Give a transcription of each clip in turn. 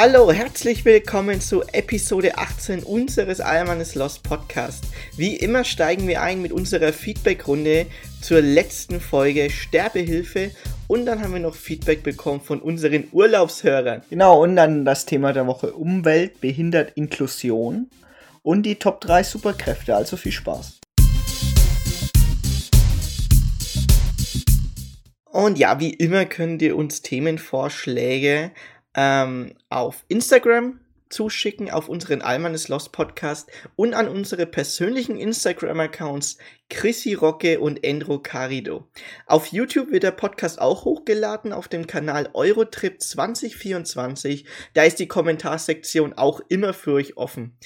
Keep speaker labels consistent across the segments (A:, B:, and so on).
A: Hallo, herzlich willkommen zu Episode 18 unseres Almanes Lost Podcast. Wie immer steigen wir ein mit unserer Feedback-Runde zur letzten Folge Sterbehilfe und dann haben wir noch Feedback bekommen von unseren Urlaubshörern.
B: Genau, und dann das Thema der Woche Umwelt, behindert Inklusion und die Top 3 Superkräfte. Also viel Spaß.
A: Und ja, wie immer könnt ihr uns Themenvorschläge ähm, auf Instagram zuschicken, auf unseren Almanes Lost Podcast und an unsere persönlichen Instagram-Accounts Chrissy Rocke und Endro Carido. Auf YouTube wird der Podcast auch hochgeladen auf dem Kanal Eurotrip 2024. Da ist die Kommentarsektion auch immer für euch offen.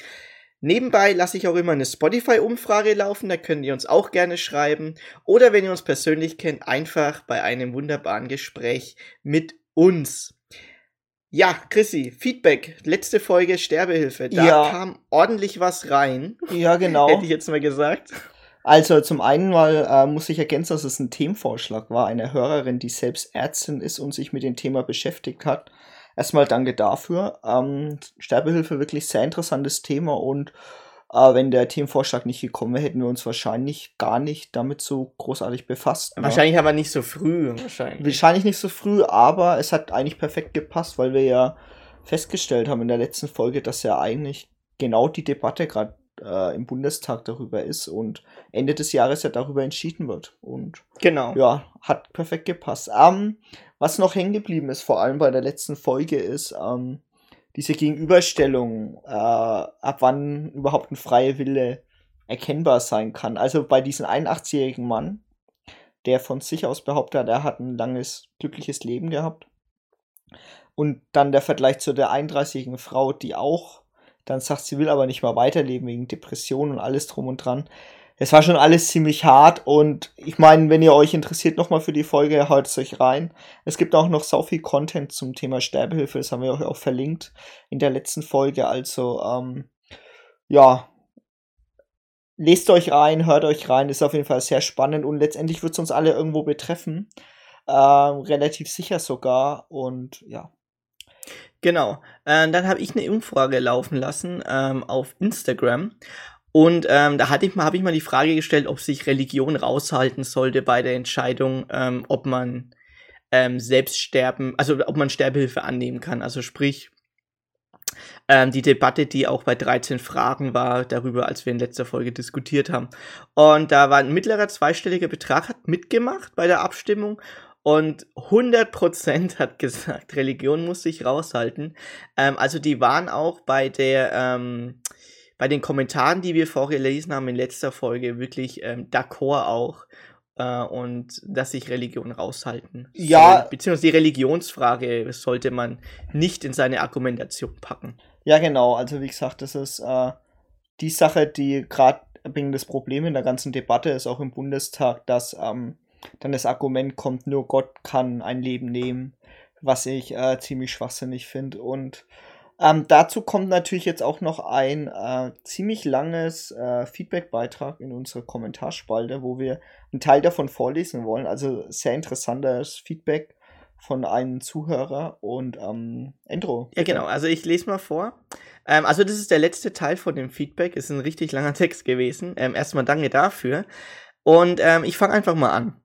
A: Nebenbei lasse ich auch immer eine Spotify-Umfrage laufen, da könnt ihr uns auch gerne schreiben. Oder wenn ihr uns persönlich kennt, einfach bei einem wunderbaren Gespräch mit uns. Ja, Chrissy, Feedback. Letzte Folge Sterbehilfe. Da ja. kam ordentlich was rein.
B: Ja, genau.
A: Hätte ich jetzt mal gesagt.
B: Also zum einen mal äh, muss ich ergänzen, dass es ein Themenvorschlag war. Eine Hörerin, die selbst Ärztin ist und sich mit dem Thema beschäftigt hat. Erstmal danke dafür. Ähm, Sterbehilfe wirklich sehr interessantes Thema und aber wenn der Themenvorschlag nicht gekommen wäre, hätten wir uns wahrscheinlich gar nicht damit so großartig befasst.
A: Ne? Wahrscheinlich aber nicht so früh. Wahrscheinlich.
B: wahrscheinlich nicht so früh, aber es hat eigentlich perfekt gepasst, weil wir ja festgestellt haben in der letzten Folge, dass ja eigentlich genau die Debatte gerade äh, im Bundestag darüber ist und Ende des Jahres ja darüber entschieden wird. Und
A: genau.
B: Ja, hat perfekt gepasst. Ähm, was noch hängen geblieben ist, vor allem bei der letzten Folge, ist, ähm, diese Gegenüberstellung, äh, ab wann überhaupt ein freier Wille erkennbar sein kann. Also bei diesem 81-jährigen Mann, der von sich aus behauptet hat, er hat ein langes, glückliches Leben gehabt. Und dann der Vergleich zu der 31-jährigen Frau, die auch dann sagt, sie will aber nicht mal weiterleben wegen Depressionen und alles drum und dran es war schon alles ziemlich hart und ich meine, wenn ihr euch interessiert nochmal für die Folge, hört es euch rein. Es gibt auch noch so viel Content zum Thema Sterbehilfe, das haben wir euch auch verlinkt in der letzten Folge. Also, ähm, ja, lest euch rein, hört euch rein, ist auf jeden Fall sehr spannend und letztendlich wird es uns alle irgendwo betreffen. Ähm, relativ sicher sogar und ja.
A: Genau. Äh, dann habe ich eine Umfrage laufen lassen ähm, auf Instagram und ähm, da hatte ich mal, habe ich mal die Frage gestellt, ob sich Religion raushalten sollte bei der Entscheidung, ähm, ob man ähm, selbst sterben, also ob man Sterbehilfe annehmen kann. Also sprich, ähm, die Debatte, die auch bei 13 Fragen war, darüber, als wir in letzter Folge diskutiert haben. Und da war ein mittlerer zweistelliger Betrag, hat mitgemacht bei der Abstimmung. Und 100% hat gesagt, Religion muss sich raushalten. Ähm, also die waren auch bei der, ähm, bei den Kommentaren, die wir vorgelesen haben in letzter Folge, wirklich ähm, d'accord auch. Äh, und dass sich Religion raushalten.
B: Ja.
A: Soll, beziehungsweise die Religionsfrage sollte man nicht in seine Argumentation packen.
B: Ja, genau. Also wie gesagt, das ist äh, die Sache, die gerade wegen das Problem in der ganzen Debatte ist, auch im Bundestag, dass ähm, dann das Argument kommt, nur Gott kann ein Leben nehmen, was ich äh, ziemlich schwachsinnig finde. Und ähm, dazu kommt natürlich jetzt auch noch ein äh, ziemlich langes äh, Feedback-Beitrag in unserer Kommentarspalte, wo wir einen Teil davon vorlesen wollen. Also sehr interessantes Feedback von einem Zuhörer und ähm, Endro.
A: Ja, genau. Also ich lese mal vor. Ähm, also das ist der letzte Teil von dem Feedback. Ist ein richtig langer Text gewesen. Ähm, erstmal danke dafür. Und ähm, ich fange einfach mal an.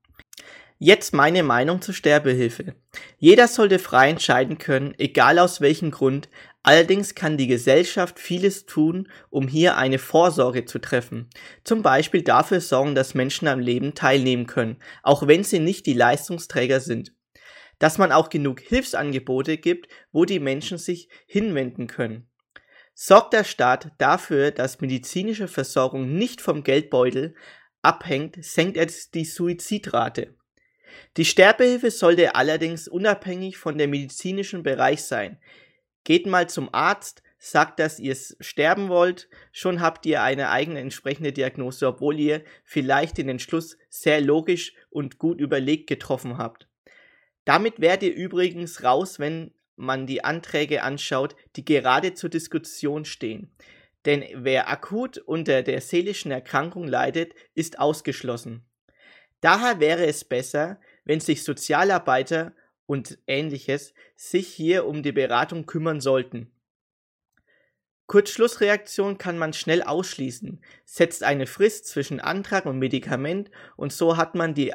A: Jetzt meine Meinung zur Sterbehilfe. Jeder sollte frei entscheiden können, egal aus welchem Grund, Allerdings kann die Gesellschaft vieles tun, um hier eine Vorsorge zu treffen. Zum Beispiel dafür sorgen, dass Menschen am Leben teilnehmen können, auch wenn sie nicht die Leistungsträger sind. Dass man auch genug Hilfsangebote gibt, wo die Menschen sich hinwenden können. Sorgt der Staat dafür, dass medizinische Versorgung nicht vom Geldbeutel abhängt, senkt er die Suizidrate. Die Sterbehilfe sollte allerdings unabhängig von der medizinischen Bereich sein. Geht mal zum Arzt, sagt, dass ihr sterben wollt, schon habt ihr eine eigene entsprechende Diagnose, obwohl ihr vielleicht den Entschluss sehr logisch und gut überlegt getroffen habt. Damit werdet ihr übrigens raus, wenn man die Anträge anschaut, die gerade zur Diskussion stehen. Denn wer akut unter der seelischen Erkrankung leidet, ist ausgeschlossen. Daher wäre es besser, wenn sich Sozialarbeiter und ähnliches sich hier um die Beratung kümmern sollten. Kurzschlussreaktion kann man schnell ausschließen, setzt eine Frist zwischen Antrag und Medikament und so hat man die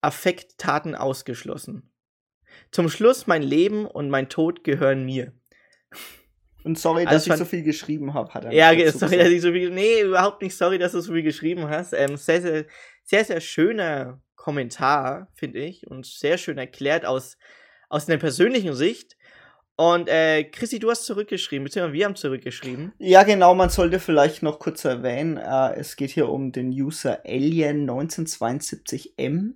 A: Affekttaten ausgeschlossen. Zum Schluss mein Leben und mein Tod gehören mir.
B: Und sorry,
A: Also
B: dass ich so viel geschrieben habe, hat er
A: Ja, sorry,
B: gesagt.
A: dass ich so viel. Nee, überhaupt nicht sorry, dass du so viel geschrieben hast. Ähm, sehr, sehr, sehr, sehr schöner Kommentar, finde ich. Und sehr schön erklärt aus, aus einer persönlichen Sicht. Und äh, Chrissy, du hast zurückgeschrieben, beziehungsweise wir haben zurückgeschrieben.
B: Ja, genau, man sollte vielleicht noch kurz erwähnen, äh, es geht hier um den User Alien1972M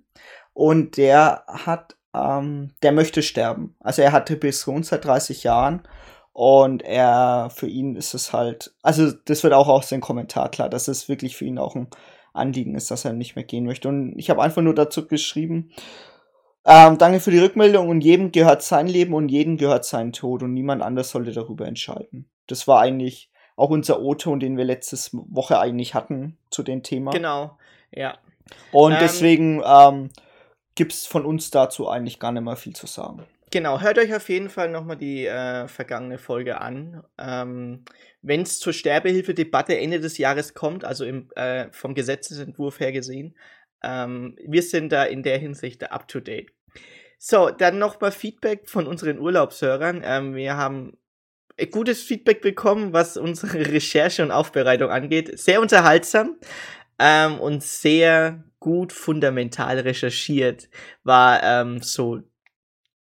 B: und der hat, ähm, der möchte sterben. Also er hat Depression seit 30 Jahren und er, für ihn ist es halt, also das wird auch aus dem Kommentar klar, dass es wirklich für ihn auch ein Anliegen ist, dass er nicht mehr gehen möchte. Und ich habe einfach nur dazu geschrieben, ähm, danke für die Rückmeldung und jedem gehört sein Leben und jedem gehört sein Tod und niemand anders sollte darüber entscheiden. Das war eigentlich auch unser O-Ton, den wir letzte Woche eigentlich hatten zu dem Thema.
A: Genau, ja.
B: Und
A: Ähm,
B: deswegen ähm, gibt es von uns dazu eigentlich gar nicht mehr viel zu sagen.
A: Genau, hört euch auf jeden Fall nochmal die äh, vergangene Folge an. Ähm, Wenn es zur Sterbehilfedebatte Ende des Jahres kommt, also im, äh, vom Gesetzesentwurf her gesehen, ähm, wir sind da in der Hinsicht up to date. So, dann nochmal Feedback von unseren Urlaubshörern. Ähm, wir haben äh, gutes Feedback bekommen, was unsere Recherche und Aufbereitung angeht. Sehr unterhaltsam ähm, und sehr gut fundamental recherchiert war ähm, so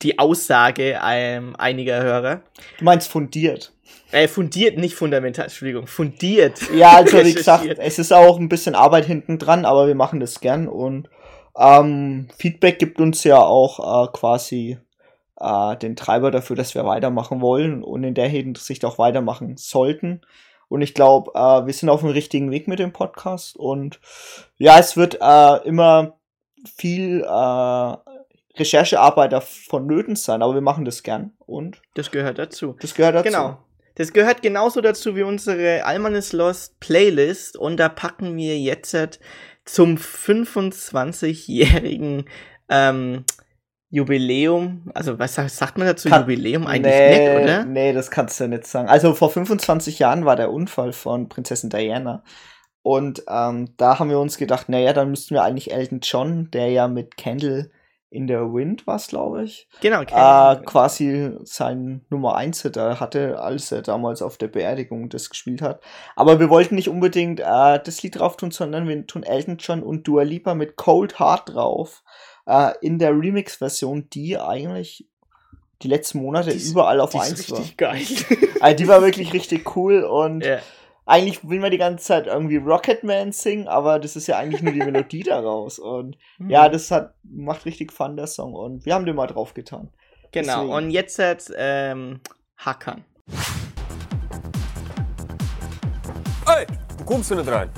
A: die Aussage ähm, einiger Hörer.
B: Du meinst fundiert.
A: Äh, fundiert, nicht fundamental, Entschuldigung, fundiert.
B: Ja, also wie gesagt, es ist auch ein bisschen Arbeit hinten dran, aber wir machen das gern und ähm, Feedback gibt uns ja auch äh, quasi äh, den Treiber dafür, dass wir weitermachen wollen und in der Hinsicht auch weitermachen sollten. Und ich glaube, äh, wir sind auf dem richtigen Weg mit dem Podcast und ja, es wird äh, immer viel äh, Recherchearbeit vonnöten sein, aber wir machen das gern und
A: Das gehört dazu.
B: das gehört dazu.
A: Genau. Das gehört genauso dazu wie unsere Alman is Lost Playlist und da packen wir jetzt zum 25-jährigen ähm, Jubiläum, also was sagt, man dazu
B: Kann-
A: Jubiläum eigentlich
B: nee,
A: nicht, oder?
B: Nee, das kannst du nicht sagen. Also vor 25 Jahren war der Unfall von Prinzessin Diana. Und ähm, da haben wir uns gedacht, naja, dann müssten wir eigentlich Elton John, der ja mit Candle in the Wind war, glaube ich,
A: Genau,
B: äh, quasi sein Nummer 1 Hit da hatte, als er damals auf der Beerdigung das gespielt hat. Aber wir wollten nicht unbedingt äh, das Lied drauf tun, sondern wir tun Elton John und Dua Lipa mit Cold Heart drauf. Äh, in der Remix-Version, die eigentlich die letzten Monate
A: Die ist-
B: überall auf
A: die ist
B: 1 war.
A: richtig geil.
B: Also die war wirklich richtig cool und
A: ja.
B: Eigentlich will man die ganze Zeit irgendwie Rocketman singen, aber das ist ja eigentlich nur die Melodie daraus. Und ja, das hat, macht richtig Fun, der Song. Und wir haben den mal drauf getan.
A: Genau,
B: deswegen.
A: und jetzt hat ähm, Hakan.
C: Ey, du kommst hier nicht rein.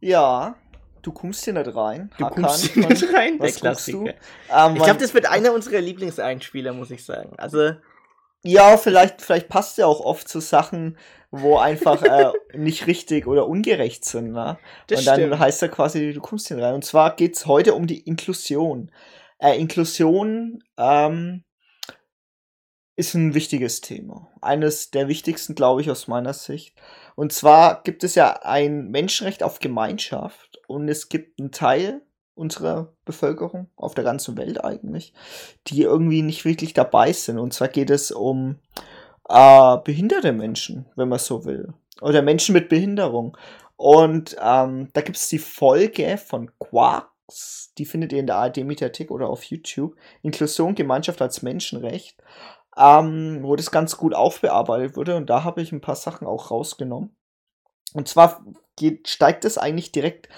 B: Ja, du kommst hier nicht rein.
A: Du
B: Hakan
A: kommst
B: von-
A: nicht rein, der
B: was guckst du?
A: Klassiker.
B: Ähm,
A: Ich glaube, das wird einer unserer Lieblingseinspieler, muss ich sagen. Also,
B: Ja, vielleicht, vielleicht passt ja auch oft zu Sachen, wo einfach äh, nicht richtig oder ungerecht sind. Ne?
A: das
B: und dann
A: stimmt.
B: heißt er quasi, du kommst hier rein. Und zwar geht's heute um die Inklusion. Äh, Inklusion ähm, ist ein wichtiges Thema. Eines der wichtigsten, glaube ich, aus meiner Sicht. Und zwar gibt es ja ein Menschenrecht auf Gemeinschaft und es gibt einen Teil unserer Bevölkerung auf der ganzen Welt eigentlich, die irgendwie nicht wirklich dabei sind. Und zwar geht es um äh, behinderte Menschen, wenn man so will. Oder Menschen mit Behinderung. Und ähm, da gibt es die Folge von Quarks, die findet ihr in der ARD-Mediathek oder auf YouTube. Inklusion, Gemeinschaft als Menschenrecht, ähm, wo das ganz gut aufbearbeitet wurde. Und da habe ich ein paar Sachen auch rausgenommen. Und zwar geht, steigt es eigentlich direkt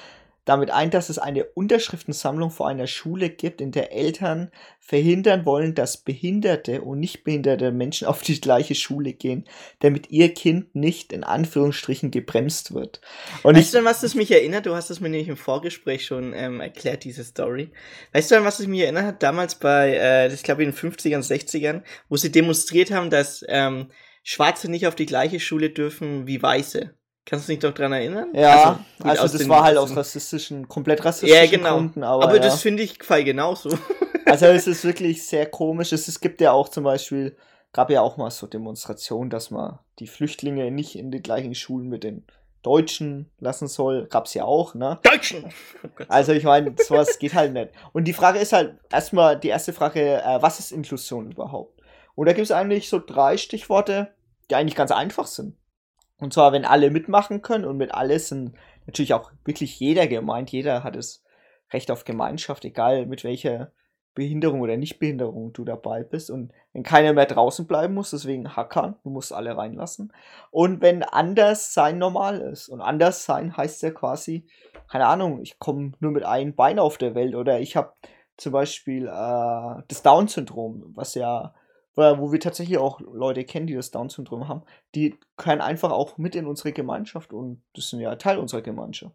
B: damit ein, dass es eine Unterschriftensammlung vor einer Schule gibt, in der Eltern verhindern wollen, dass behinderte und nicht behinderte Menschen auf die gleiche Schule gehen, damit ihr Kind nicht in Anführungsstrichen gebremst wird. Und
A: weißt
B: ich,
A: du, an was das mich erinnert? Du hast es mir nämlich im Vorgespräch schon ähm, erklärt, diese Story. Weißt du, an was es mich erinnert hat? Damals bei, äh, das glaube ich in den 50ern, 60ern, wo sie demonstriert haben, dass ähm, Schwarze nicht auf die gleiche Schule dürfen wie Weiße. Kannst du dich doch dran erinnern?
B: ja, also,
A: aus
B: das war halt
A: aus
B: rassistischen, komplett rassistischen
A: Ja, genau.
B: Gründen, aber,
A: Aber,
B: ja.
A: das finde ich fall genauso.
B: Also es ist wirklich sehr komisch. Es, es gibt ja auch zum Beispiel, gab ja auch mal so Demonstrationen, dass man die Flüchtlinge nicht in die gleichen Schulen mit den Deutschen lassen soll. Gab's ja auch, ne?
A: Deutschen!
B: Also ich meine, sowas geht halt nicht. Und die Frage ist halt erstmal die erste Frage, äh, was ist Inklusion überhaupt? Und da gibt es eigentlich so drei Stichworte, die eigentlich ganz einfach sind. Und zwar, wenn alle mitmachen können und mit alle sind natürlich auch wirklich jeder gemeint. Jeder hat das Recht auf Gemeinschaft, egal mit welcher Behinderung oder Nichtbehinderung du dabei bist. Und wenn keiner mehr draußen bleiben muss, deswegen hackern, du musst alle reinlassen. Und wenn anders sein normal ist. Und anders sein heißt ja quasi, keine Ahnung, ich komme nur mit einem Bein auf der Welt oder ich habe zum Beispiel äh, das Down-Syndrom, was ja wo wir tatsächlich auch Leute kennen, die das Down-Syndrom haben, die können einfach auch mit in unsere Gemeinschaft und das sind ja Teil unserer Gemeinschaft.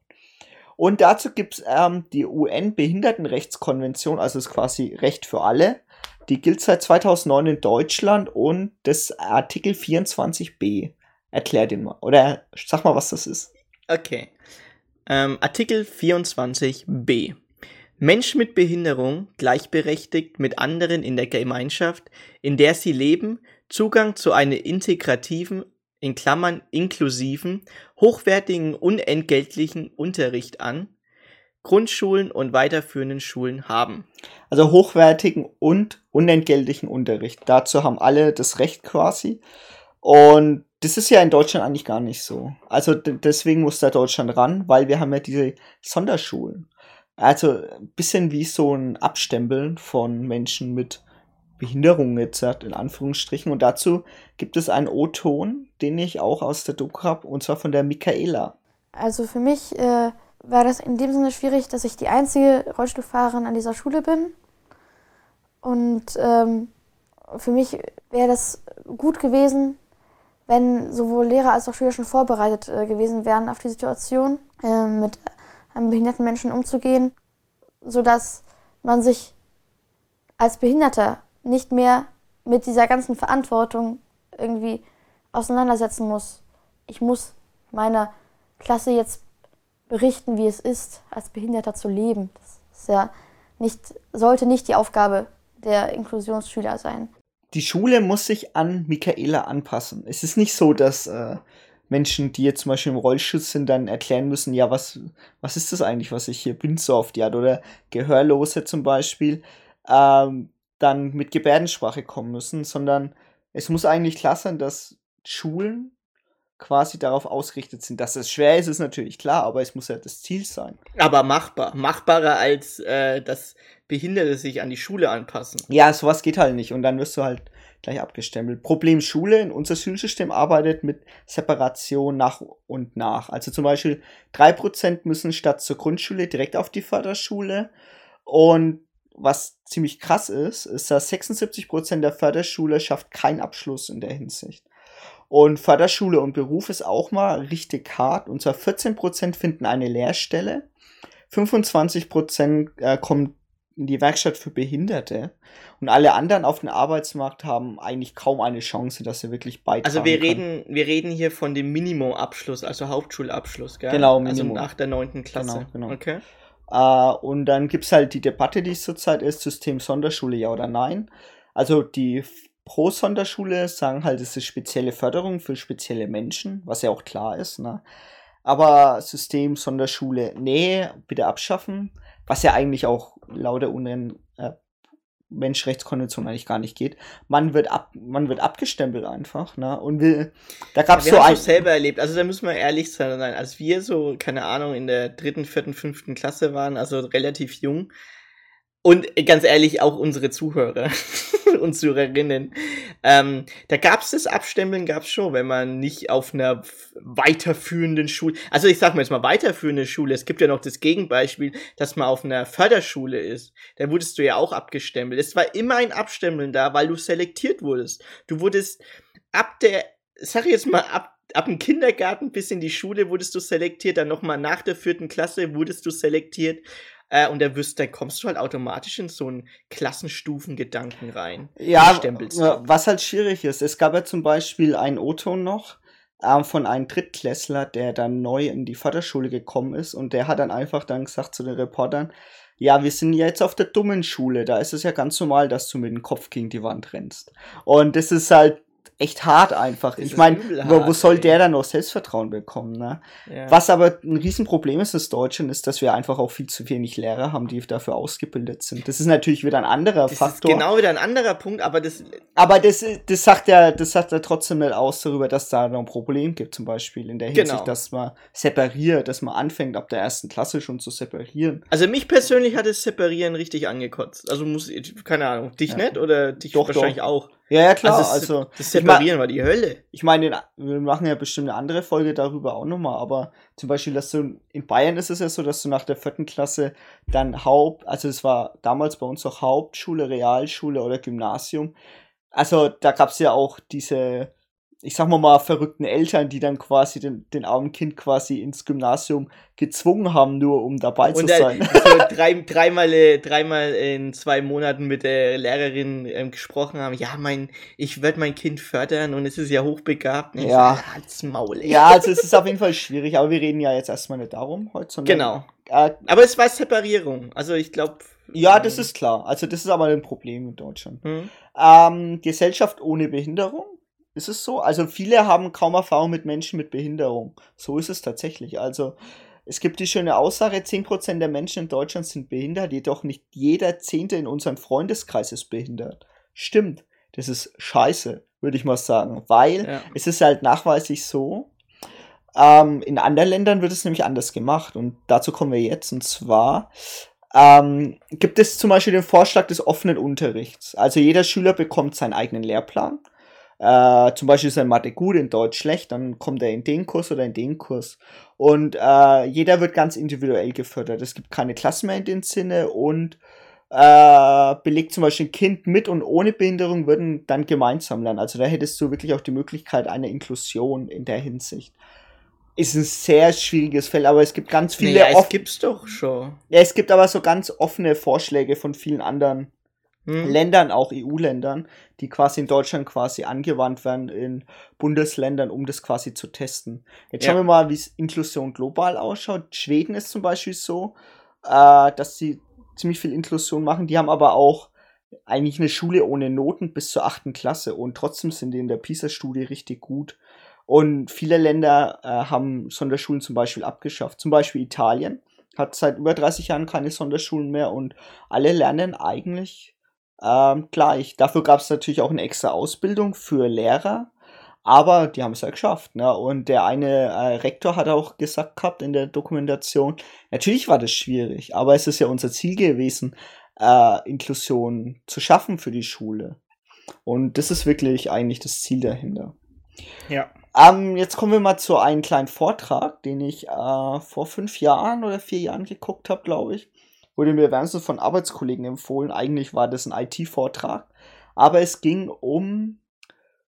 B: Und dazu gibt es ähm, die UN-Behindertenrechtskonvention, also ist quasi Recht für alle. Die gilt seit 2009 in Deutschland und das Artikel 24b. Erklär den mal. Oder sag mal, was das ist.
A: Okay. Ähm, Artikel 24b. Menschen mit Behinderung gleichberechtigt mit anderen in der Gemeinschaft, in der sie leben, Zugang zu einem integrativen in Klammern (inklusiven) hochwertigen unentgeltlichen Unterricht an Grundschulen und weiterführenden Schulen haben.
B: Also hochwertigen und unentgeltlichen Unterricht. Dazu haben alle das Recht quasi. Und das ist ja in Deutschland eigentlich gar nicht so. Also deswegen muss da Deutschland ran, weil wir haben ja diese Sonderschulen. Also ein bisschen wie so ein Abstempeln von Menschen mit Behinderung jetzt in Anführungsstrichen. Und dazu gibt es einen O-Ton, den ich auch aus der Doku habe, und zwar von der Michaela.
D: Also für mich äh, war das in dem Sinne schwierig, dass ich die einzige Rollstuhlfahrerin an dieser Schule bin. Und ähm, für mich wäre das gut gewesen, wenn sowohl Lehrer als auch Schüler schon vorbereitet äh, gewesen wären auf die Situation, äh, mit behinderten Menschen umzugehen, sodass man sich als Behinderter nicht mehr mit dieser ganzen Verantwortung irgendwie auseinandersetzen muss. Ich muss meiner Klasse jetzt berichten, wie es ist, als Behinderter zu leben. Das ja nicht, sollte nicht die Aufgabe der Inklusionsschüler sein.
B: Die Schule muss sich an Michaela anpassen. Es ist nicht so, dass äh, Menschen, die jetzt zum Beispiel im Rollstuhl sind, dann erklären müssen, ja, was, was ist das eigentlich, was ich hier bin, so die Art. Oder Gehörlose zum Beispiel, ähm, dann mit Gebärdensprache kommen müssen, sondern es muss eigentlich klar sein, dass Schulen quasi darauf ausgerichtet sind. Dass es schwer ist, ist natürlich klar, aber es muss ja das Ziel sein.
A: Aber machbar. Machbarer als äh, dass Behinderte sich an die Schule anpassen.
B: Ja, sowas geht halt nicht. Und dann wirst du halt gleich abgestempelt. Problem Schule, in unser Schulsystem arbeitet mit Separation nach und nach. Also zum Beispiel 3% müssen statt zur Grundschule direkt auf die Förderschule. Und was ziemlich krass ist, ist, dass 76% der Förderschule schafft keinen Abschluss in der Hinsicht. Und Förderschule und Beruf ist auch mal richtig hart. Und zwar 14% finden eine Lehrstelle, 25% äh, kommen in die Werkstatt für Behinderte und alle anderen auf dem Arbeitsmarkt haben eigentlich kaum eine Chance, dass sie wirklich beitragen
A: Also wir reden, wir reden hier von dem Minimumabschluss, also Hauptschulabschluss, gell?
B: Genau,
A: also Minimum. Also nach der neunten Klasse.
B: Genau, genau.
A: Okay.
B: Uh, und dann gibt es halt die Debatte, die es zurzeit ist, System Sonderschule ja oder nein. Also die Pro-Sonderschule sagen halt, es ist spezielle Förderung für spezielle Menschen, was ja auch klar ist. Ne? Aber System Sonderschule, nee, bitte abschaffen was ja eigentlich auch laut der UN äh, Menschenrechtskonvention eigentlich gar nicht geht. Man wird ab, man wird abgestempelt einfach, ne? Und will, da gab's
A: ja,
B: so
A: ein selber erlebt. Also da müssen wir ehrlich sein, als wir so keine Ahnung in der dritten, vierten, fünften Klasse waren, also relativ jung, und ganz ehrlich, auch unsere Zuhörer und Zuhörerinnen. Ähm, da gab's das Abstempeln, gab's schon, wenn man nicht auf einer weiterführenden Schule, also ich sag mal jetzt mal weiterführende Schule, es gibt ja noch das Gegenbeispiel, dass man auf einer Förderschule ist. Da wurdest du ja auch abgestempelt. Es war immer ein Abstempeln da, weil du selektiert wurdest. Du wurdest ab der, sag ich jetzt mal, ab ab dem Kindergarten bis in die Schule wurdest du selektiert, dann nochmal nach der vierten Klasse wurdest du selektiert äh, und wirst, dann kommst du halt automatisch in so einen Klassenstufengedanken rein.
B: Ja, was halt schwierig ist. Es gab ja zum Beispiel einen O-Ton noch äh, von einem Drittklässler, der dann neu in die Förderschule gekommen ist und der hat dann einfach dann gesagt zu den Reportern, ja, wir sind ja jetzt auf der dummen Schule, da ist es ja ganz normal, dass du mit dem Kopf gegen die Wand rennst. Und das ist halt echt hart einfach.
A: Das
B: ich meine, wo, wo soll der dann noch Selbstvertrauen bekommen, ne?
A: Ja.
B: Was aber ein Riesenproblem ist in Deutschland, ist, dass wir einfach auch viel zu wenig Lehrer haben, die dafür ausgebildet sind. Das ist natürlich wieder ein anderer
A: Das
B: Faktor.
A: ist genau wieder ein anderer Punkt, aber das,
B: Aber das, das sagt ja, das sagt ja trotzdem nicht aus darüber, dass da noch ein Problem gibt, zum Beispiel in der Hinsicht,
A: Genau.
B: dass man separiert, dass man anfängt, ab der ersten Klasse schon zu separieren.
A: also mich persönlich hat das Separieren richtig angekotzt. Also muss, keine Ahnung, dich
B: Ja.
A: nicht oder dich
B: Doch,
A: wahrscheinlich
B: doch.
A: auch.
B: Ja, ja, klar,
A: das,
B: also,
A: das Separieren war die Hölle.
B: ich meine, in- wir machen ja bestimmt eine andere Folge darüber auch nochmal, aber zum Beispiel, dass du, in Bayern ist es ja so, dass du nach der vierten Klasse dann Haupt, also es war damals bei uns auch Hauptschule, Realschule oder Gymnasium. Also da gab es ja auch diese, ich sag mal mal, verrückten Eltern, die dann quasi den, den armen Kind quasi ins Gymnasium gezwungen haben, nur um dabei zu
A: Und dann
B: sein.
A: so drei, dreimal, äh, dreimal in zwei Monaten mit der Lehrerin ähm, gesprochen haben. Ja, mein, ich werde mein Kind fördern und es ist ja hochbegabt.
B: Ja.
A: halt's Maul, ey.
B: Ja, also es ist auf jeden Fall schwierig, aber wir reden ja jetzt erstmal nicht darum heute.
A: Genau.
B: Äh,
A: Aber es war Separierung. Also ich glaube.
B: ja, das ist klar. Also das ist aber ein Problem in Deutschland.
A: Hm?
B: Ähm, Gesellschaft ohne Behinderung. Ist es so? Also viele haben kaum Erfahrung mit Menschen mit Behinderung. So ist es tatsächlich. Also es gibt die schöne Aussage, 10% der Menschen in Deutschland sind behindert, jedoch nicht jeder Zehnte in unserem Freundeskreis ist behindert. Stimmt. Das ist scheiße, würde ich mal sagen. Weil
A: Ja.
B: es ist halt nachweislich so, ähm, in anderen Ländern wird es nämlich anders gemacht. Und dazu kommen wir jetzt. Und zwar ähm, gibt es zum Beispiel den Vorschlag des offenen Unterrichts. Also jeder Schüler bekommt seinen eigenen Lehrplan. Äh, zum Beispiel ist er in Mathe gut, in Deutsch schlecht, dann kommt er in den Kurs oder in den Kurs. Und äh, jeder wird ganz individuell gefördert. Es gibt keine Klassen mehr in dem Sinne und äh, belegt zum Beispiel ein Kind mit und ohne Behinderung würden dann gemeinsam lernen. Also da hättest du wirklich auch die Möglichkeit einer Inklusion in der Hinsicht. Ist ein sehr schwieriges Feld, aber es gibt ganz viele
A: Naja, es gibt's doch schon.
B: ja, es gibt aber so ganz offene Vorschläge von vielen anderen
A: Hm?
B: Ländern, auch EU-Ländern, die quasi in Deutschland quasi angewandt werden in Bundesländern, um das quasi zu testen. Jetzt
A: Ja.
B: schauen wir mal, wie es Inklusion global ausschaut. Schweden ist zum Beispiel so, äh, dass sie ziemlich viel Inklusion machen. Die haben aber auch eigentlich eine Schule ohne Noten bis zur achten Klasse und trotzdem sind die in der PISA-Studie richtig gut. Und viele Länder äh, haben Sonderschulen zum Beispiel abgeschafft. Zum Beispiel Italien hat seit über 30 Jahren keine Sonderschulen mehr und alle lernen eigentlich ähm, gleich. Dafür gab es natürlich auch eine extra Ausbildung für Lehrer, aber die haben es ja geschafft. Ne? Und der eine äh, Rektor hat auch gesagt gehabt in der Dokumentation, natürlich war das schwierig, aber es ist ja unser Ziel gewesen, äh, Inklusion zu schaffen für die Schule. Und das ist wirklich eigentlich das Ziel dahinter.
A: Ja.
B: Ähm, jetzt kommen wir mal zu einem kleinen Vortrag, den ich äh, vor fünf Jahren oder vier Jahren geguckt habe, glaube ich. Wurde mir wärmstens von Arbeitskollegen empfohlen. Eigentlich war das ein IT-Vortrag. Aber es ging um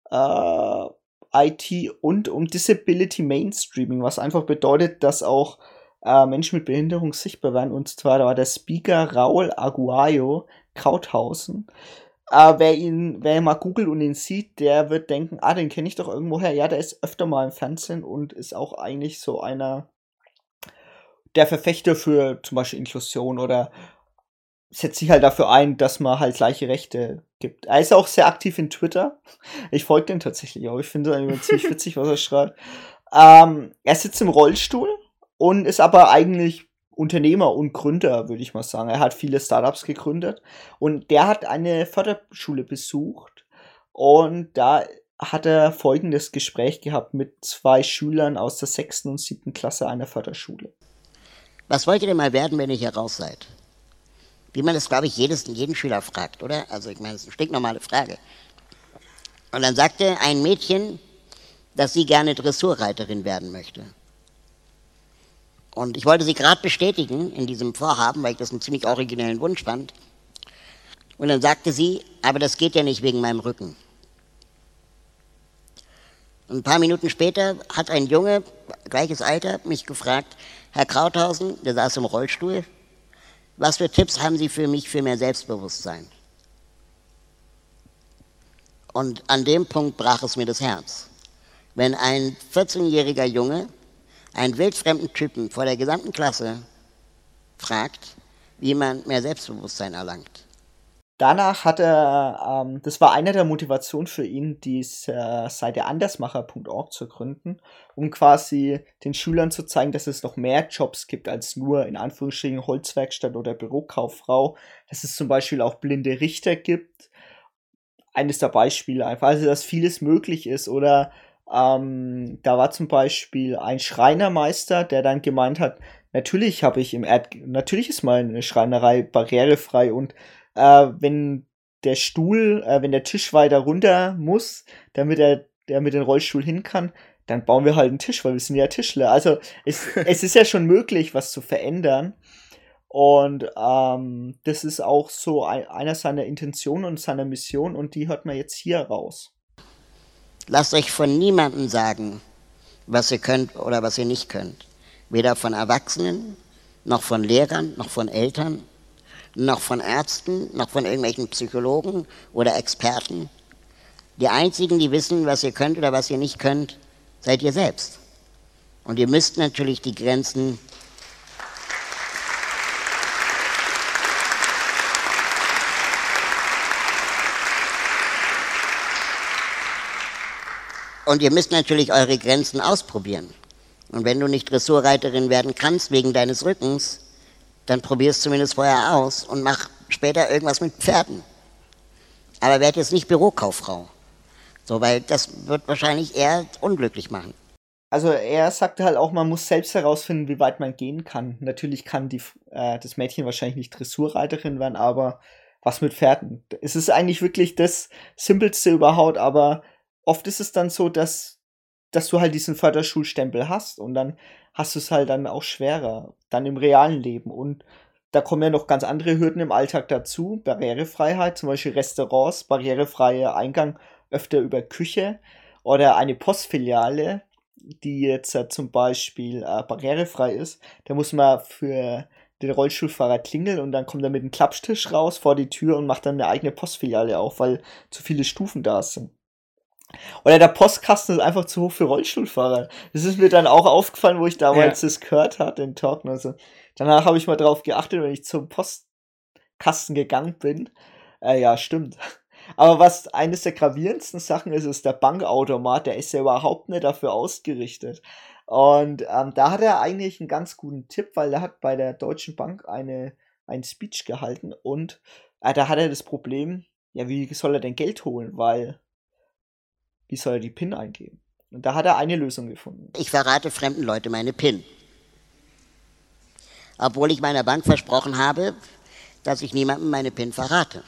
B: äh, IT und um Disability Mainstreaming, was einfach bedeutet, dass auch äh, Menschen mit Behinderung sichtbar werden. Und zwar war der Speaker Raul Aguayo Krauthausen. Äh, wer ihn, wer mal googelt und ihn sieht, der wird denken, ah, den kenne ich doch irgendwoher. Ja, der ist öfter mal im Fernsehen und ist auch eigentlich so einer der Verfechter für zum Beispiel Inklusion oder setzt sich halt dafür ein, dass man halt gleiche Rechte gibt. Er ist auch sehr aktiv in Twitter. Ich folge den tatsächlich auch. Ich finde es immer ziemlich witzig, was er schreibt. Ähm, er sitzt im Rollstuhl und ist aber eigentlich Unternehmer und Gründer, würde ich mal sagen. Er hat viele Startups gegründet und der hat eine Förderschule besucht und da hat er folgendes Gespräch gehabt mit zwei Schülern aus der sechsten und siebten Klasse einer Förderschule.
E: Was wollt ihr denn mal werden, wenn ihr hier raus seid? Wie man das, glaube ich, jedes, jeden Schüler fragt, oder? Also ich meine, das ist eine stinknormale Frage. Und dann sagte ein Mädchen, dass sie gerne Dressurreiterin werden möchte. Und ich wollte sie gerade bestätigen in diesem Vorhaben, weil ich das einen ziemlich originellen Wunsch fand. Und dann sagte sie, aber das geht ja nicht wegen meinem Rücken. Ein paar Minuten später hat ein Junge, gleiches Alter, mich gefragt, Herr Krauthausen, der saß im Rollstuhl, was für Tipps haben Sie für mich für mehr Selbstbewusstsein? Und an dem Punkt brach es mir das Herz. Wenn ein 14-jähriger Junge einen wildfremden Typen vor der gesamten Klasse fragt, wie man mehr Selbstbewusstsein erlangt.
B: Danach hat er, ähm, das war eine der Motivationen für ihn, die äh, Seite andersmacher.org zu gründen, um quasi den Schülern zu zeigen, dass es noch mehr Jobs gibt als nur in Anführungsstrichen Holzwerkstatt oder Bürokauffrau, dass es zum Beispiel auch blinde Richter gibt. Eines der Beispiele einfach, also dass vieles möglich ist. Oder ähm, da war zum Beispiel ein Schreinermeister, der dann gemeint hat, natürlich habe ich im Erd, natürlich ist meine Schreinerei barrierefrei und äh, wenn der Stuhl, äh, wenn der Tisch weiter runter muss, damit er der mit dem Rollstuhl hin kann, dann bauen wir halt einen Tisch, weil wir sind ja Tischler. Also es, es ist ja schon möglich, was zu verändern. Und ähm, das ist auch so ein, einer seiner Intentionen und seiner Mission und die hört man jetzt hier raus.
E: Lasst euch von niemandem sagen, was ihr könnt oder was ihr nicht könnt. Weder von Erwachsenen, noch von Lehrern, noch von Eltern, noch von Ärzten, noch von irgendwelchen Psychologen oder Experten. Die einzigen, die wissen, was ihr könnt oder was ihr nicht könnt, seid ihr selbst. Und ihr müsst natürlich die Grenzen Und ihr müsst natürlich eure Grenzen ausprobieren. Und wenn du nicht Dressurreiterin werden kannst wegen deines Rückens, dann probier es zumindest vorher aus und mach später irgendwas mit Pferden. Aber werd jetzt nicht Bürokauffrau. So, weil das wird wahrscheinlich eher unglücklich machen.
B: Also er sagte halt auch, man muss selbst herausfinden, wie weit man gehen kann. Natürlich kann die, äh, das Mädchen wahrscheinlich nicht Dressurreiterin werden, aber was mit Pferden? Es ist eigentlich wirklich das Simpelste überhaupt, aber oft ist es dann so, dass, dass du halt diesen Förderschulstempel hast und dann hast du es halt dann auch schwerer, dann im realen Leben. Und da kommen ja noch ganz andere Hürden im Alltag dazu. Barrierefreiheit, zum Beispiel Restaurants, barrierefreie Eingang öfter über Küche oder eine Postfiliale, die jetzt äh, zum Beispiel äh, barrierefrei ist. Da muss man für den Rollstuhlfahrer klingeln und dann kommt er mit einem Klappstisch raus vor die Tür und macht dann eine eigene Postfiliale auf, weil zu viele Stufen da sind. Oder der Postkasten ist einfach zu hoch für Rollstuhlfahrer. Das ist mir dann auch aufgefallen, wo ich damals ja. das gehört hatte, den Talk. Also danach habe ich mal drauf geachtet, wenn ich zum Postkasten gegangen bin. Äh, ja, stimmt. Aber was eines der gravierendsten Sachen ist, ist der Bankautomat. Der ist ja überhaupt nicht dafür ausgerichtet. Und ähm, da hat er eigentlich einen ganz guten Tipp, weil er hat bei der Deutschen Bank eine, einen Speech gehalten und äh, da hat er das Problem, ja, wie soll er denn Geld holen? Weil wie soll er die PIN eingeben? Und da hat er eine Lösung gefunden.
E: Ich verrate fremden Leuten meine PIN. Obwohl ich meiner Bank versprochen habe, dass ich niemandem meine PIN verrate.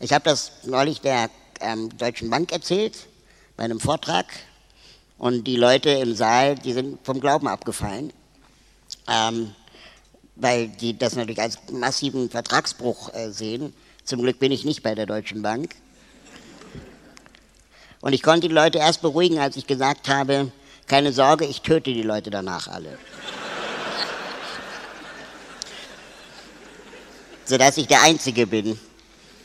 E: Ich habe das neulich der ähm, Deutschen Bank erzählt, bei einem Vortrag. Und die Leute im Saal, die sind vom Glauben abgefallen. Ähm, weil die das natürlich als massiven Vertragsbruch äh, sehen. Zum Glück bin ich nicht bei der Deutschen Bank. Und ich konnte die Leute erst beruhigen, als ich gesagt habe, keine Sorge, ich töte die Leute danach alle. Sodass ich der Einzige bin,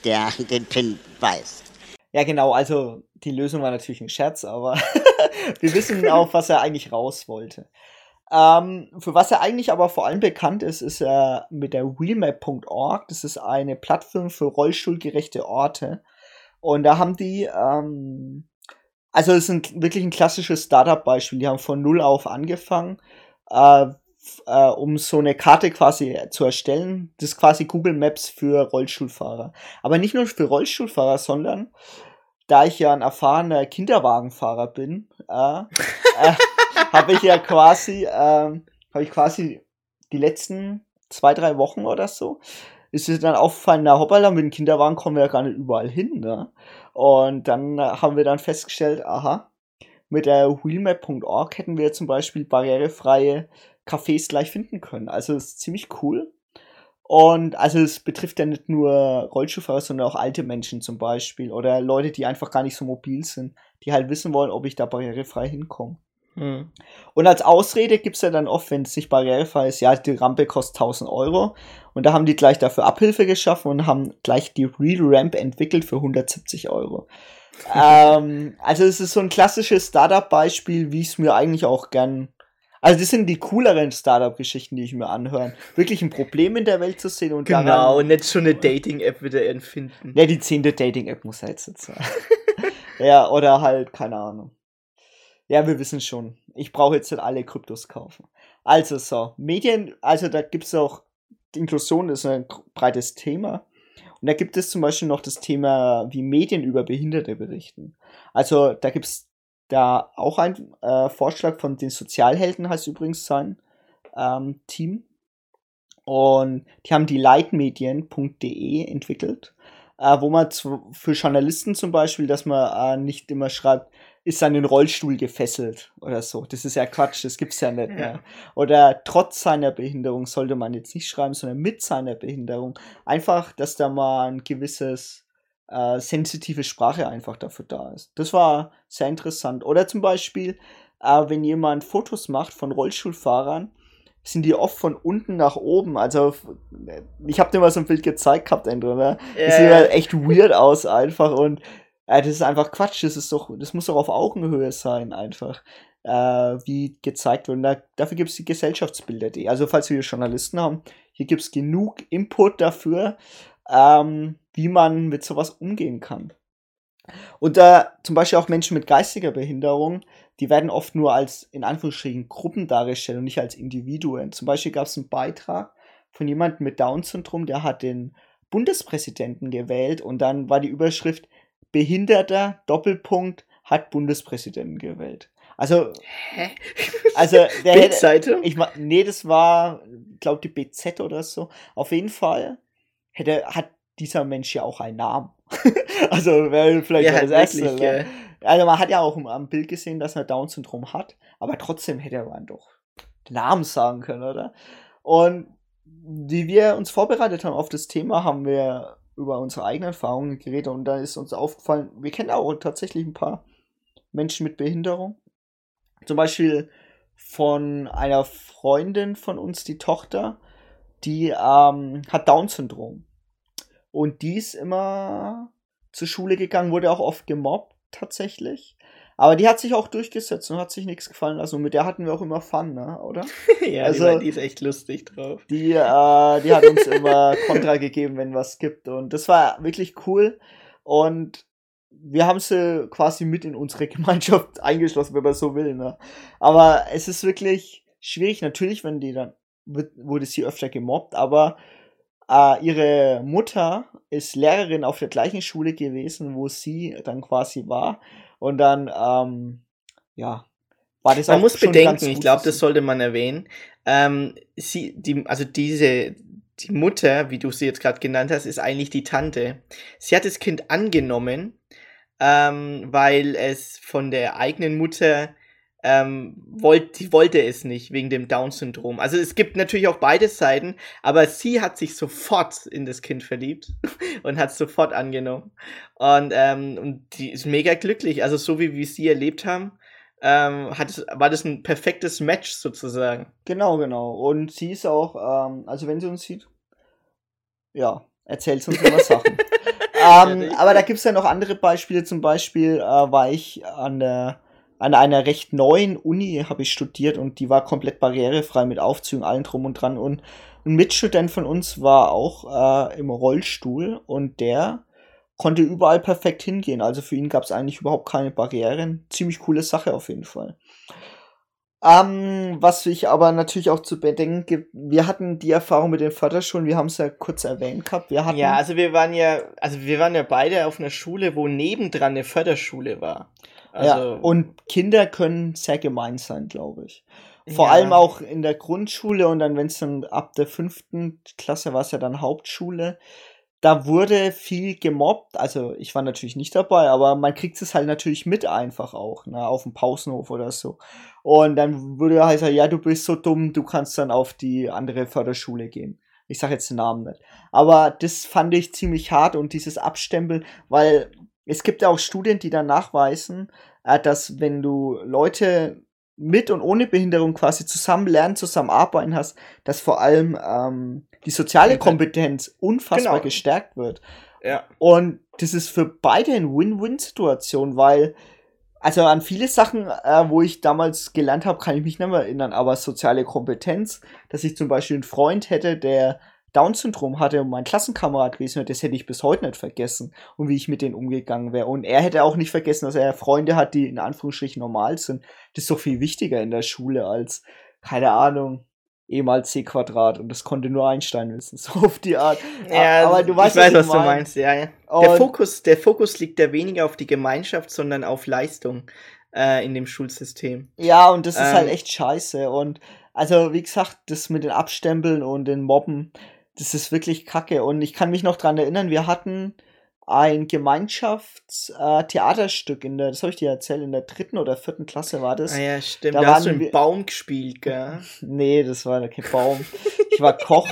E: der den Pin weiß.
B: Ja, genau, also die Lösung war natürlich ein Scherz, aber wir wissen auch, was er eigentlich raus wollte. Ähm, für was er eigentlich aber vor allem bekannt ist, ist er mit der wheelmap.org. Das ist eine Plattform für rollstuhlgerechte Orte. Und da haben die ähm, also es ist wirklich ein klassisches Startup-Beispiel. Die haben von null auf angefangen, äh, äh, um so eine Karte quasi zu erstellen. Das ist quasi Google Maps für Rollstuhlfahrer. Aber nicht nur für Rollstuhlfahrer, sondern da ich ja ein erfahrener Kinderwagenfahrer bin, äh, äh, habe ich ja quasi, äh, habe ich quasi die letzten zwei, drei Wochen oder so, ist es dann aufgefallen, na hoppala, mit dem Kinderwagen kommen wir ja gar nicht überall hin, ne? Und dann äh, haben wir dann festgestellt, aha, mit der wheelmap.org hätten wir zum Beispiel barrierefreie Cafés gleich finden können. Also das ist ziemlich cool. Und also es betrifft ja nicht nur Rollstuhlfahrer, sondern auch alte Menschen zum Beispiel oder Leute, die einfach gar nicht so mobil sind, die halt wissen wollen, ob ich da barrierefrei hinkomme. Hm. Und als Ausrede gibt es ja dann oft, wenn es nicht barrierefrei ist, ja, die Rampe kostet 1000 Euro. Und da haben die gleich dafür Abhilfe geschaffen und haben gleich die Real Ramp entwickelt für 170 Euro. ähm, also es ist so ein klassisches Startup-Beispiel, wie ich es mir eigentlich auch gern Also das sind die cooleren Startup-Geschichten, die ich mir anhöre. Wirklich ein Problem in der Welt zu sehen und
A: Genau,
B: daran,
A: und nicht schon eine Dating-App wieder erfinden.
B: Ja, die zehnte Dating-App muss halt jetzt sein. ja, oder halt, keine Ahnung. Ja, wir wissen schon. Ich brauche jetzt nicht alle Kryptos kaufen. Also so, Medien, also da gibt es auch, Inklusion ist ein breites Thema. Und da gibt es zum Beispiel noch das Thema, wie Medien über Behinderte berichten. Also da gibt es da auch einen äh, Vorschlag von den Sozialhelden, heißt übrigens sein ähm, Team. Und die haben die leitmedien.de entwickelt, wo man für Journalisten zum Beispiel, dass man äh, nicht immer schreibt, ist an den Rollstuhl gefesselt oder so. Das ist ja Quatsch, das gibt's ja nicht
A: Ja.
B: mehr. Oder trotz seiner Behinderung sollte man jetzt nicht schreiben, sondern mit seiner Behinderung. Einfach, dass da mal ein gewisses äh, sensitive Sprache einfach dafür da ist. Das war sehr interessant. Oder zum Beispiel, äh, wenn jemand Fotos macht von Rollstuhlfahrern, sind die oft von unten nach oben. Also, ich habe dir mal so ein Bild gezeigt gehabt, Andrew, ne? Das
A: Ja,
B: sieht halt echt weird aus einfach und äh, das ist einfach Quatsch. Das ist doch, das muss doch auf Augenhöhe sein, einfach. Äh, wie gezeigt wird. Und da, dafür gibt es die Gesellschaftsbilder.de. Also, falls wir hier Journalisten haben, hier gibt es genug Input dafür, ähm, wie man mit sowas umgehen kann. Und da zum Beispiel auch Menschen mit geistiger Behinderung, die werden oft nur als in Anführungsstrichen Gruppen dargestellt und nicht als Individuen. Zum Beispiel gab es einen Beitrag von jemandem mit Down-Syndrom, der hat den Bundespräsidenten gewählt und dann war die Überschrift Behinderter Doppelpunkt hat Bundespräsidenten gewählt. Also,
A: Hä?
B: also der hätte, ich nee, das war, glaube die BZ oder so. Auf jeden Fall hätte, hat dieser Mensch ja auch einen Namen. also wäre vielleicht
A: Ja,
B: das erste.
A: wirklich,
B: ne?
A: ja.
B: Also man hat ja auch im- am Bild gesehen, dass er Down-Syndrom hat, aber trotzdem hätte man doch den Namen sagen können, oder? Und wie wir uns vorbereitet haben auf das Thema, haben wir über unsere eigenen Erfahrungen geredet und da ist uns aufgefallen, wir kennen auch tatsächlich ein paar Menschen mit Behinderung. Zum Beispiel von einer Freundin von uns, die Tochter, die ähm, hat Down-Syndrom. Und die ist immer zur Schule gegangen, wurde auch oft gemobbt, tatsächlich. Aber die hat sich auch durchgesetzt und hat sich nichts gefallen lassen. Und mit der hatten wir auch immer Fun, ne? oder?
A: ja,
B: also-
A: die, war- die ist echt lustig drauf.
B: Die, äh, die hat uns immer Kontra gegeben, wenn was gibt. Und das war wirklich cool. Und wir haben sie quasi mit in unsere Gemeinschaft eingeschlossen, wenn man so will. Ne? Aber es ist wirklich schwierig. Natürlich, wenn die dann wird, wurde sie öfter gemobbt, aber äh, ihre Mutter ist Lehrerin auf der gleichen Schule gewesen, wo sie dann quasi war. Und dann, ähm, ja, war das
A: Man
B: auch
A: muss
B: schon
A: bedenken, ich glaube, das sollte man erwähnen. Ähm, sie, die, also diese, die Mutter, wie du sie jetzt gerade genannt hast, ist eigentlich die Tante. Sie hat das Kind angenommen, ähm, weil es von der eigenen Mutter ähm, wollt, die wollte es nicht wegen dem Down-Syndrom. Also es gibt natürlich auch beide Seiten, aber sie hat sich sofort in das Kind verliebt und hat es sofort angenommen. Und, ähm, und die ist mega glücklich. Also so wie wir sie erlebt haben, ähm, hat war das ein perfektes Match sozusagen.
B: Genau, genau. Und sie ist auch, ähm, also wenn sie uns sieht, ja, erzählt sie uns immer Sachen. ähm, aber da gibt es ja noch andere Beispiele. Zum Beispiel äh, war ich an der an einer recht neuen Uni habe ich studiert und die war komplett barrierefrei mit Aufzügen, allen drum und dran. Und ein Mitstudent von uns war auch äh, im Rollstuhl und der konnte überall perfekt hingehen. Also für ihn gab es eigentlich überhaupt keine Barrieren. Ziemlich coole Sache auf jeden Fall. Ähm, was ich aber natürlich auch zu bedenken gibt, wir hatten die Erfahrung mit den Förderschulen, wir haben es ja kurz erwähnt gehabt. Wir hatten,
A: Ja, also wir waren ja, also wir waren ja beide auf einer Schule, wo nebendran eine Förderschule war. Also,
B: ja, und Kinder können sehr gemein sein, glaube ich. Vor
A: Ja.
B: allem auch in der Grundschule und dann, wenn es dann ab der fünften Klasse war es ja dann Hauptschule, da wurde viel gemobbt. Also ich war natürlich nicht dabei, aber man kriegt es halt natürlich mit einfach auch, ne, auf dem Pausenhof oder so. Und dann würde halt sagen, ja, du bist so dumm, du kannst dann auf die andere Förderschule gehen. Ich sage jetzt den Namen nicht. Aber das fand ich ziemlich hart und dieses Abstempeln, weil es gibt ja auch Studien, die dann nachweisen, äh, dass wenn du Leute mit und ohne Behinderung quasi zusammen lernen, zusammen arbeiten hast, dass vor allem ähm, die soziale Kompetenz unfassbar
A: Genau.
B: gestärkt wird.
A: ja.
B: Und das ist für beide eine Win-Win-Situation, weil also an viele Sachen, äh, wo ich damals gelernt habe, kann ich mich nicht mehr erinnern, aber soziale Kompetenz, dass ich zum Beispiel einen Freund hätte, der Down-Syndrom hatte und mein Klassenkamerad gewesen wäre, das hätte ich bis heute nicht vergessen und wie ich mit denen umgegangen wäre. Und er hätte auch nicht vergessen, dass er Freunde hat, die in Anführungsstrichen normal sind. Das ist doch viel wichtiger in der Schule als, keine Ahnung, E mal C Quadrat und das konnte nur Einstein wissen, so auf die Art.
A: Ja, aber du weißt, ich weiß, was, du meinst, ja, ja. Der Fokus, der Fokus liegt ja weniger auf die Gemeinschaft, sondern auf Leistung äh, in dem Schulsystem.
B: Ja, und das ist halt ähm, halt echt scheiße. Und also, wie gesagt, das mit den Abstempeln und den Mobben, das ist wirklich kacke. Und ich kann mich noch dran erinnern, wir hatten ein Gemeinschaftstheaterstück äh, in der, das habe ich dir erzählt, in der dritten oder vierten Klasse war das.
A: Ah ja, stimmt. Da, da hast du einen Baum gespielt, gell?
B: nee, das war kein Baum. ich war Koch.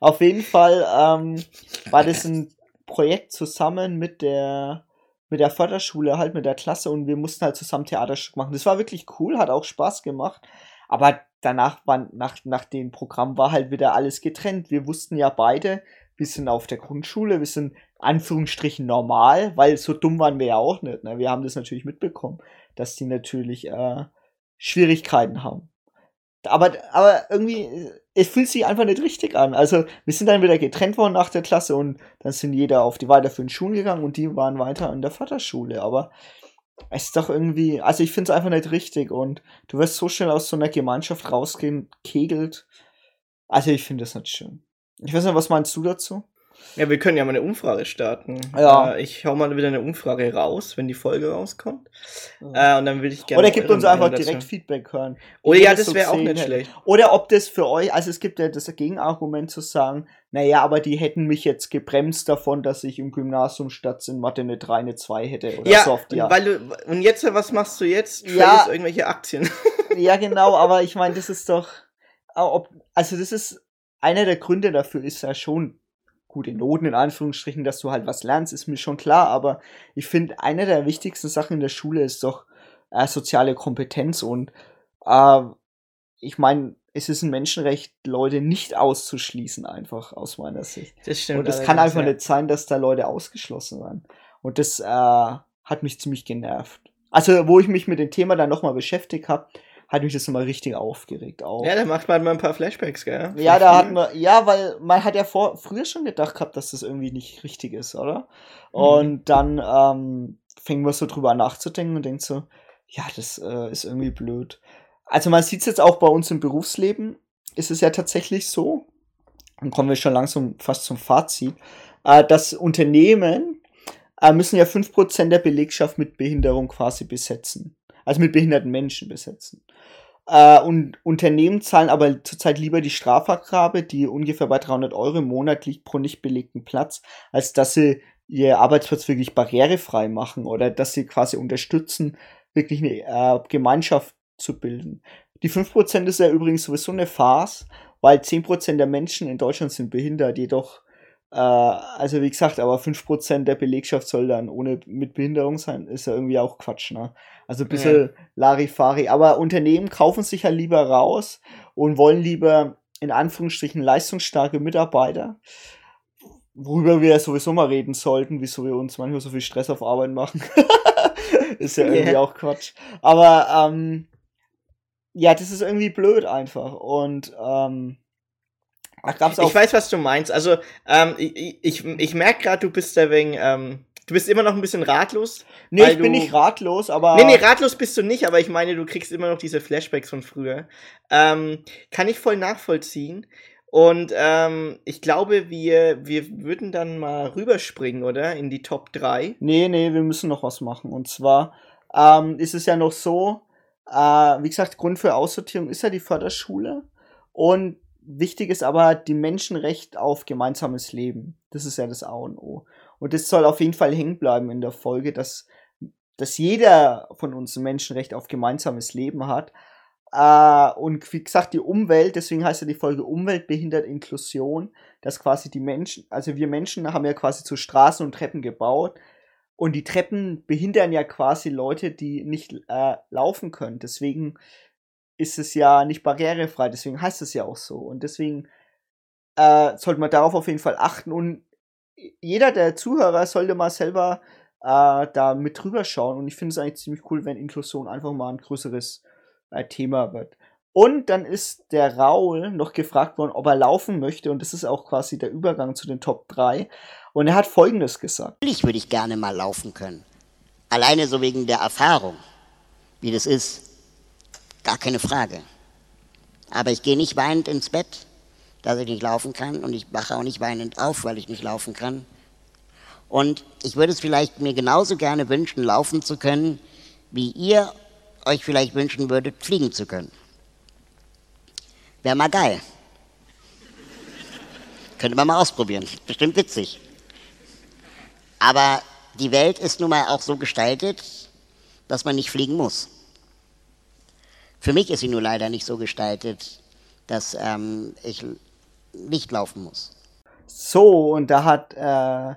B: Auf jeden Fall ähm, war das ein Projekt zusammen mit der mit der Förderschule, halt mit der Klasse und wir mussten halt zusammen Theaterstück machen. Das war wirklich cool, hat auch Spaß gemacht. Aber danach war, nach, nach dem Programm war halt wieder alles getrennt. Wir wussten ja beide, wir sind auf der Grundschule, wir sind Anführungsstrichen normal, weil so dumm waren wir ja auch nicht. Ne? Wir haben das natürlich mitbekommen, dass die natürlich äh, Schwierigkeiten haben. Aber, aber irgendwie, es fühlt sich einfach nicht richtig an. Also, wir sind dann wieder getrennt worden nach der Klasse und dann sind jeder auf die weiterführenden Schulen gegangen und die waren weiter an der Vaterschule. Aber es ist doch irgendwie, also ich finde es einfach nicht richtig und du wirst so schnell aus so einer Gemeinschaft rausgehen, kegelt. Also ich finde das nicht schön. Ich weiß nicht, was meinst du dazu?
A: Ja, wir können ja mal eine Umfrage starten.
B: Ja.
A: Äh, ich hau mal wieder eine Umfrage raus, wenn die Folge rauskommt. Ja. Äh, und dann würde ich gerne.
B: Oder gibt uns einfach direkt dazu. Feedback hören.
A: Oder ja, das, das wäre auch nicht hätte. schlecht.
B: Oder ob das für euch, also es gibt ja das Gegenargument zu sagen, naja, aber die hätten mich jetzt gebremst davon, dass ich im Gymnasium statt in Mathe eine 3, eine 2 hätte oder
A: ja, so die Art. Weil du, und jetzt, was machst du jetzt?
B: Tradest ja,
A: irgendwelche Aktien.
B: ja, genau, aber ich meine, das ist doch, also das ist, einer der Gründe dafür ist ja schon gute Noten in Anführungsstrichen, dass du halt was lernst, ist mir schon klar, aber ich finde, eine der wichtigsten Sachen in der Schule ist doch äh, soziale Kompetenz und äh, ich meine, es ist ein Menschenrecht, Leute nicht auszuschließen, einfach aus meiner Sicht.
A: Das stimmt.
B: Und es kann einfach ja. nicht sein, dass da Leute ausgeschlossen werden. Und das äh, hat mich ziemlich genervt. Also, wo ich mich mit dem Thema dann nochmal beschäftigt habe, hat mich das nochmal richtig aufgeregt. Auch.
A: Ja, da macht man mal ein paar Flashbacks, gell?
B: Ja, da hat man, ja, weil man hat ja vor, früher schon gedacht gehabt, dass das irgendwie nicht richtig ist, oder? Mhm. Und dann ähm, fängt man so drüber nachzudenken und denkt so, ja, das äh, ist irgendwie blöd. Also man sieht es jetzt auch bei uns im Berufsleben, ist es ja tatsächlich so, dann kommen wir schon langsam fast zum Fazit, äh, dass Unternehmen äh, müssen ja 5% der Belegschaft mit Behinderung quasi besetzen also mit behinderten Menschen besetzen. Äh, und Unternehmen zahlen aber zurzeit lieber die Strafabgabe, die ungefähr bei 300 Euro im Monat liegt pro nicht belegten Platz, als dass sie ihr Arbeitsplatz wirklich barrierefrei machen oder dass sie quasi unterstützen, wirklich eine äh, Gemeinschaft zu bilden. Die 5% ist ja übrigens sowieso eine Farce, weil 10% der Menschen in Deutschland sind behindert, jedoch also wie gesagt, aber 5% der Belegschaft soll dann ohne mit Behinderung sein, ist ja irgendwie auch Quatsch, ne? Also ein bisschen ja. Larifari. Aber Unternehmen kaufen sich ja lieber raus und wollen lieber in Anführungsstrichen leistungsstarke Mitarbeiter, worüber wir ja sowieso mal reden sollten, wieso wir uns manchmal so viel Stress auf Arbeit machen. ist ja irgendwie yeah. auch Quatsch. Aber ähm, ja, das ist irgendwie blöd einfach. Und ähm,
A: Ach, gab's auch ich weiß, was du meinst. Also, ähm, ich, ich, ich merke gerade, du bist da wegen, ähm, du bist immer noch ein bisschen ratlos.
B: Nee, ich bin nicht ratlos, aber.
A: Nee, nee, ratlos bist du nicht, aber ich meine, du kriegst immer noch diese Flashbacks von früher. Ähm, kann ich voll nachvollziehen. Und ähm, ich glaube, wir, wir würden dann mal rüberspringen, oder? In die Top 3.
B: Nee, nee, wir müssen noch was machen. Und zwar ähm, ist es ja noch so, äh, wie gesagt, Grund für Aussortierung ist ja die Förderschule. Und Wichtig ist aber die Menschenrecht auf gemeinsames Leben. Das ist ja das A und O. Und das soll auf jeden Fall hängen bleiben in der Folge, dass, dass jeder von uns ein Menschenrecht auf gemeinsames Leben hat. Äh, und wie gesagt, die Umwelt, deswegen heißt ja die Folge Umwelt behindert Inklusion, dass quasi die Menschen, also wir Menschen haben ja quasi zu Straßen und Treppen gebaut. Und die Treppen behindern ja quasi Leute, die nicht äh, laufen können. Deswegen ist es ja nicht barrierefrei, deswegen heißt es ja auch so. Und deswegen äh, sollte man darauf auf jeden Fall achten. Und jeder der Zuhörer sollte mal selber äh, da mit drüber schauen. Und ich finde es eigentlich ziemlich cool, wenn Inklusion einfach mal ein größeres äh, Thema wird. Und dann ist der Raul noch gefragt worden, ob er laufen möchte. Und das ist auch quasi der Übergang zu den Top 3. Und er hat Folgendes gesagt.
E: Natürlich würde ich gerne mal laufen können. Alleine so wegen der Erfahrung, wie das ist. Gar keine Frage. Aber ich gehe nicht weinend ins Bett, dass ich nicht laufen kann. Und ich wache auch nicht weinend auf, weil ich nicht laufen kann. Und ich würde es vielleicht mir genauso gerne wünschen, laufen zu können, wie ihr euch vielleicht wünschen würdet, fliegen zu können. Wäre mal geil. Könnte man mal ausprobieren. Bestimmt witzig. Aber die Welt ist nun mal auch so gestaltet, dass man nicht fliegen muss. Für mich ist sie nur leider nicht so gestaltet, dass ähm, ich nicht laufen muss.
B: So, und da hat äh,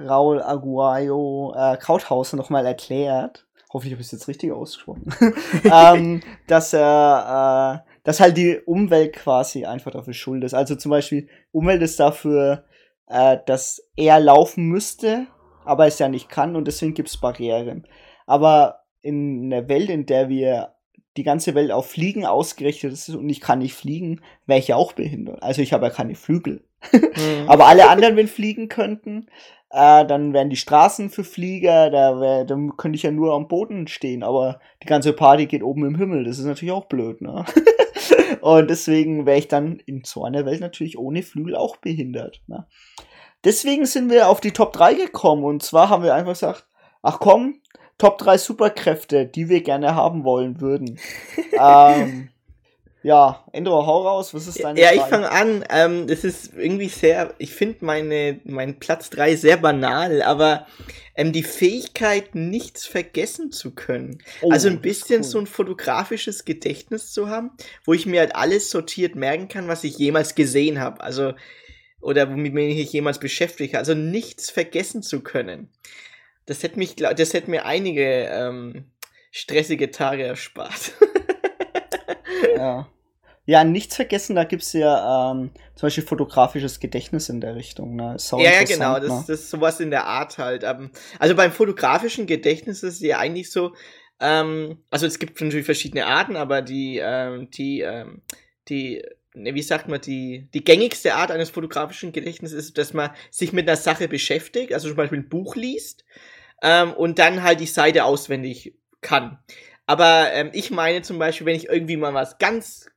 B: Raul Aguayo äh, Krauthausen nochmal erklärt, hoffentlich habe ich es jetzt richtig ausgesprochen, ähm, dass er, äh, dass halt die Umwelt quasi einfach dafür schuld ist. Also zum Beispiel, Umwelt ist dafür, äh, dass er laufen müsste, aber es ja nicht kann und deswegen gibt es Barrieren. Aber in einer Welt, in der wir die ganze Welt auf Fliegen ausgerichtet ist und ich kann nicht fliegen, wäre ich ja auch behindert. Also ich habe ja keine Flügel. Mhm. aber alle anderen, wenn fliegen könnten, äh, dann wären die Straßen für Flieger, da, wär, da könnte ich ja nur am Boden stehen, aber die ganze Party geht oben im Himmel, das ist natürlich auch blöd, ne? und deswegen wäre ich dann in so einer Welt natürlich ohne Flügel auch behindert. Ne? Deswegen sind wir auf die Top 3 gekommen und zwar haben wir einfach gesagt, ach komm, Top 3 Superkräfte, die wir gerne haben wollen würden. ähm, ja, Endro, hau raus, was ist deine
A: Ja, ich fange an. Ähm, das ist irgendwie sehr, ich finde meine, mein Platz 3 sehr banal, aber ähm, die Fähigkeit, nichts vergessen zu können. Oh, also ein bisschen cool. so ein fotografisches Gedächtnis zu haben, wo ich mir halt alles sortiert merken kann, was ich jemals gesehen habe. Also, oder womit mich jemals beschäftige. Also nichts vergessen zu können. Das hätte mich, das hätte mir einige ähm, stressige Tage erspart.
B: ja. Ja, nichts vergessen, da gibt's ja ähm, zum Beispiel fotografisches Gedächtnis in der Richtung. Ne?
A: ja, ja, genau, das, ne? das ist sowas in der Art halt. Ähm, also beim fotografischen Gedächtnis ist es ja eigentlich so, ähm, also es gibt natürlich verschiedene Arten, aber die, ähm, die, ähm, die, ne, wie sagt man, die, die gängigste Art eines fotografischen Gedächtnisses ist, dass man sich mit einer Sache beschäftigt, also zum Beispiel ein Buch liest ähm, und dann halt die Seite auswendig kann. Aber ähm, ich meine zum Beispiel, wenn ich irgendwie mal was ganz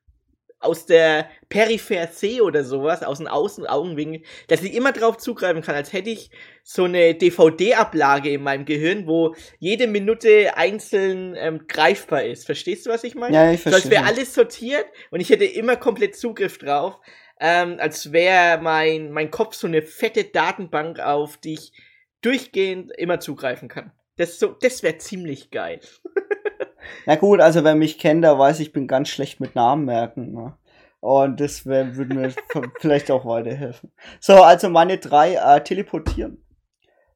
A: aus der Peripher C oder sowas, aus dem Außen Augenwinkel, dass ich immer drauf zugreifen kann, als hätte ich so eine DVD-Ablage in meinem Gehirn, wo jede Minute einzeln ähm, greifbar ist. Verstehst du, was ich meine?
B: Ja, ich verstehe.
A: So, als wäre alles sortiert und ich hätte immer komplett Zugriff drauf, ähm, als wäre mein, mein Kopf so eine fette Datenbank, auf die ich durchgehend immer zugreifen kann. Das, so, das wäre ziemlich geil.
B: Na gut, also wer mich kennt, der weiß, ich bin ganz schlecht mit Namen merken. Ne? Und das wär, würde mir vielleicht auch weiterhelfen. So, also meine drei äh, teleportieren.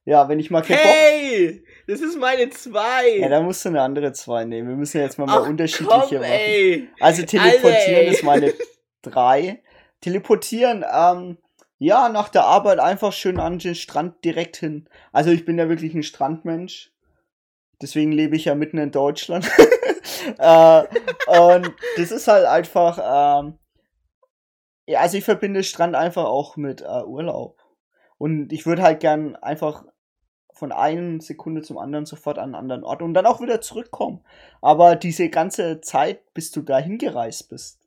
B: Ja, wenn ich mal
A: Hey! Das ist meine zwei!
B: Ja, da musst du eine andere zwei nehmen. Wir müssen jetzt mal, mal unterschiedliche komm, machen. Ey. Also teleportieren Alter, ist meine drei. Teleportieren, ähm, ja, nach der Arbeit einfach schön an den Strand direkt hin. Also ich bin ja wirklich ein Strandmensch. Deswegen lebe ich ja mitten in Deutschland. äh, und das ist halt einfach, ähm, ja, also ich verbinde Strand einfach auch mit äh, Urlaub. Und ich würde halt gern einfach von einer Sekunde zum anderen sofort an einen anderen Ort und dann auch wieder zurückkommen. Aber diese ganze Zeit, bis du da hingereist bist,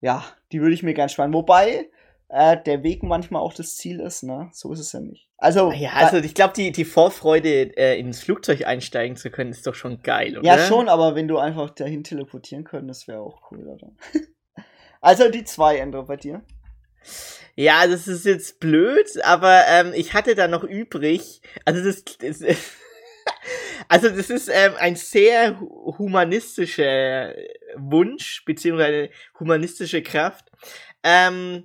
B: ja, die würde ich mir gern sparen. Wobei, äh, der Weg manchmal auch das Ziel ist, ne? So ist es ja nicht. Also,
A: ja, also ich glaube, die, die Vorfreude, äh, ins Flugzeug einsteigen zu können, ist doch schon geil, oder?
B: Ja, schon, aber wenn du einfach dahin teleportieren könntest, wäre auch cool, oder? also die zwei, Endo, bei dir?
A: Ja, das ist jetzt blöd, aber ähm, ich hatte da noch übrig. Also das, das also das ist ähm, ein sehr humanistischer Wunsch beziehungsweise humanistische Kraft. Ähm,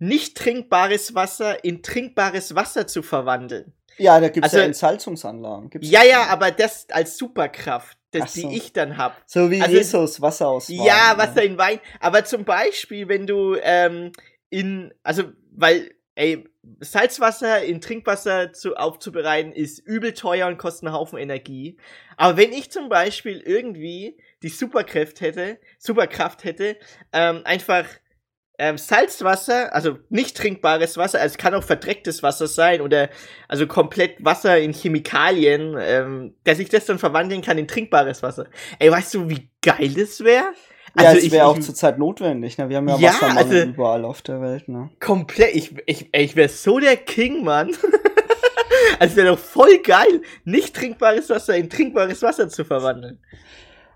A: nicht trinkbares Wasser in trinkbares Wasser zu verwandeln.
B: Ja, da gibt es also, ja Entsalzungsanlagen.
A: Gibt's ja, ja, aber das als Superkraft, das, so. die ich dann hab.
B: So wie also, Jesus, Wasser aus
A: Wein. Ja, Wasser ja. in Wein. Aber zum Beispiel, wenn du ähm, in, also, weil, ey, Salzwasser in Trinkwasser zu, aufzubereiten ist übel teuer und kostet einen Haufen Energie. Aber wenn ich zum Beispiel irgendwie die Superkraft hätte, Superkraft hätte, ähm, einfach ähm, Salzwasser, also nicht trinkbares Wasser, also es kann auch verdrecktes Wasser sein oder also komplett Wasser in Chemikalien, ähm, dass ich das dann verwandeln kann in trinkbares Wasser. Ey, weißt du, wie geil das wäre?
B: ja,
A: Also
B: es
A: ich-
B: wäre auch zurzeit notwendig. Ne? Wir haben ja,
A: Ja,
B: Wassermangel
A: also-
B: überall auf der Welt. Ne?
A: Komplett, ich, ich, ich wäre so der King, Mann. also wäre doch voll geil, nicht trinkbares Wasser in trinkbares Wasser zu verwandeln.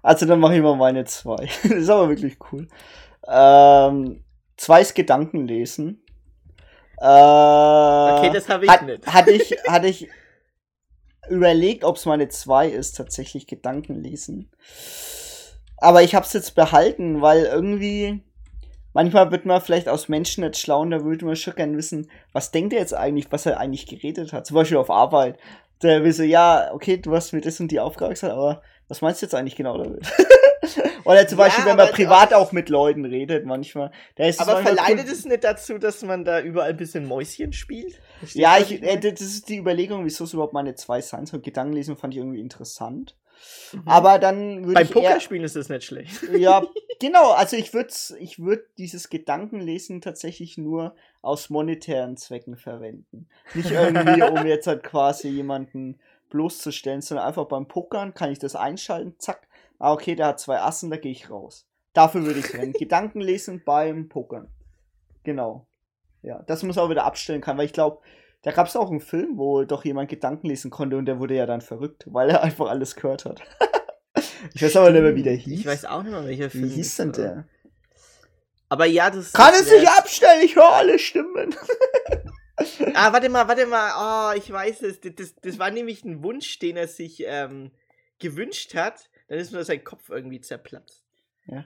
B: Also dann mache ich mal meine zwei. das ist aber wirklich cool. Ähm, zwei ist Gedankenlesen. Äh,
A: Okay, das habe ich
B: hat,
A: nicht.
B: Hatte ich, hatte ich überlegt, ob es meine zwei ist, tatsächlich Gedankenlesen. Aber ich habe es jetzt behalten, weil irgendwie manchmal wird man vielleicht aus Menschen nicht schlau und da würde man schon gerne wissen, was denkt er jetzt eigentlich, was er eigentlich geredet hat. Zum Beispiel auf Arbeit. Der will so, ja, okay, du hast mir das und die Aufgabe gesagt, aber was meinst du jetzt eigentlich genau damit? Oder zum
A: Ja,
B: Beispiel, wenn man privat auch mit Leuten redet, manchmal. Da ist es
A: Aber verleitet es nicht dazu, dass man da überall ein bisschen Mäuschen spielt? Verstehst
B: Ja, ich, äh, das ist die Überlegung, wieso es überhaupt meine zwei sein soll. Gedankenlesen fand ich irgendwie interessant.
A: Mhm.
B: Aber dann würde
A: Beim
B: ich eher,
A: Pokerspielen ist das nicht schlecht.
B: Ja, genau. Also ich würde ich würd dieses Gedankenlesen tatsächlich nur aus monetären Zwecken verwenden. Nicht irgendwie, um jetzt halt quasi jemanden bloßzustellen, sondern einfach beim Pokern kann ich das einschalten, zack. Ah, okay, der hat zwei Assen, da gehe ich raus. Dafür würde ich rennen. Gedankenlesen beim Pokern. Genau. Ja, das muss auch wieder abstellen kann, weil ich glaube, da gab es auch einen Film, wo doch jemand Gedanken lesen konnte und der wurde ja dann verrückt, weil er einfach alles gehört hat. ich weiß aber nicht mehr, wie der hieß.
A: Ich weiß auch nicht mehr, welcher Film.
B: Wie hieß denn der?
A: Aber ja, das
B: Kann es nicht abstellen, ich höre alle Stimmen.
A: Ah, warte mal, warte mal. Oh, ich weiß es. Das, das, das war nämlich ein Wunsch, den er sich ähm, gewünscht hat. Dann ist nur sein Kopf irgendwie zerplatzt.
B: Ja.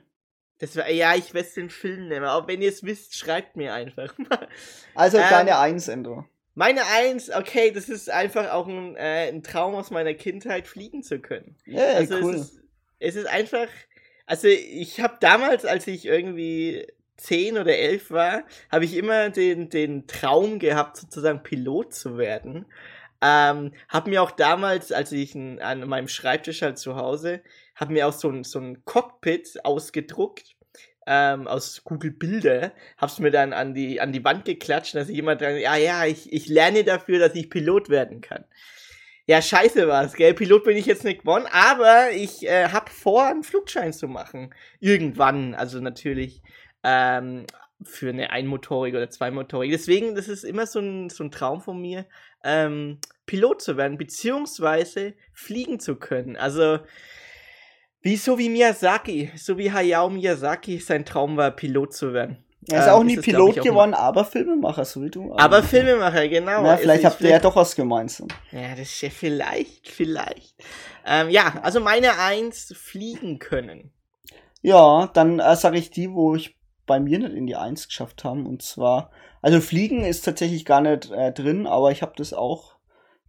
A: Das war, ja, ich weiß den Film nicht mehr. Aber wenn ihr es wisst, schreibt mir einfach mal.
B: Also
A: Ähm,
B: deine Eins, Endo.
A: Meine Eins, okay, das ist einfach auch ein, äh, ein Traum aus meiner Kindheit, fliegen zu können.
B: Ja,
A: Also
B: cool.
A: es, ist, es ist einfach, also ich habe damals, als ich irgendwie zehn oder elf war, habe ich immer den, den Traum gehabt, sozusagen Pilot zu werden. Ähm, habe mir auch damals, als ich an meinem Schreibtisch halt zu Hause, habe mir auch so ein, so ein Cockpit ausgedruckt ähm, aus Google Bilder, hab's mir dann an die, an die Wand geklatscht, dass ich immer dran, ja, ja, ich, ich lerne dafür, dass ich Pilot werden kann. Ja, scheiße war's, gell? Pilot bin ich jetzt nicht geworden, aber ich äh, hab vor, einen Flugschein zu machen. Irgendwann, also natürlich ähm, für eine einmotorige oder zweimotorige. Deswegen, das ist immer so ein, so ein Traum von mir, ähm, Pilot zu werden, beziehungsweise fliegen zu können. Also, wie so wie Miyazaki, so wie Hayao Miyazaki, sein Traum war, Pilot zu werden.
B: Er ist
A: Ähm,
B: auch nie
A: es, glaub
B: Pilot
A: auch
B: geworden, aber Filmemacher, so wie du.
A: Aber Filmemacher, genau. Also
B: vielleicht
A: ich-
B: habt ihr ja doch was gemeinsam.
A: Ja, das ist ja vielleicht, vielleicht. Ähm, ja, also meine Eins, fliegen können.
B: Ja, dann äh, sage ich die, wo ich bei mir nicht in die Eins geschafft haben. Und zwar, also Fliegen ist tatsächlich gar nicht äh, drin, aber ich habe das auch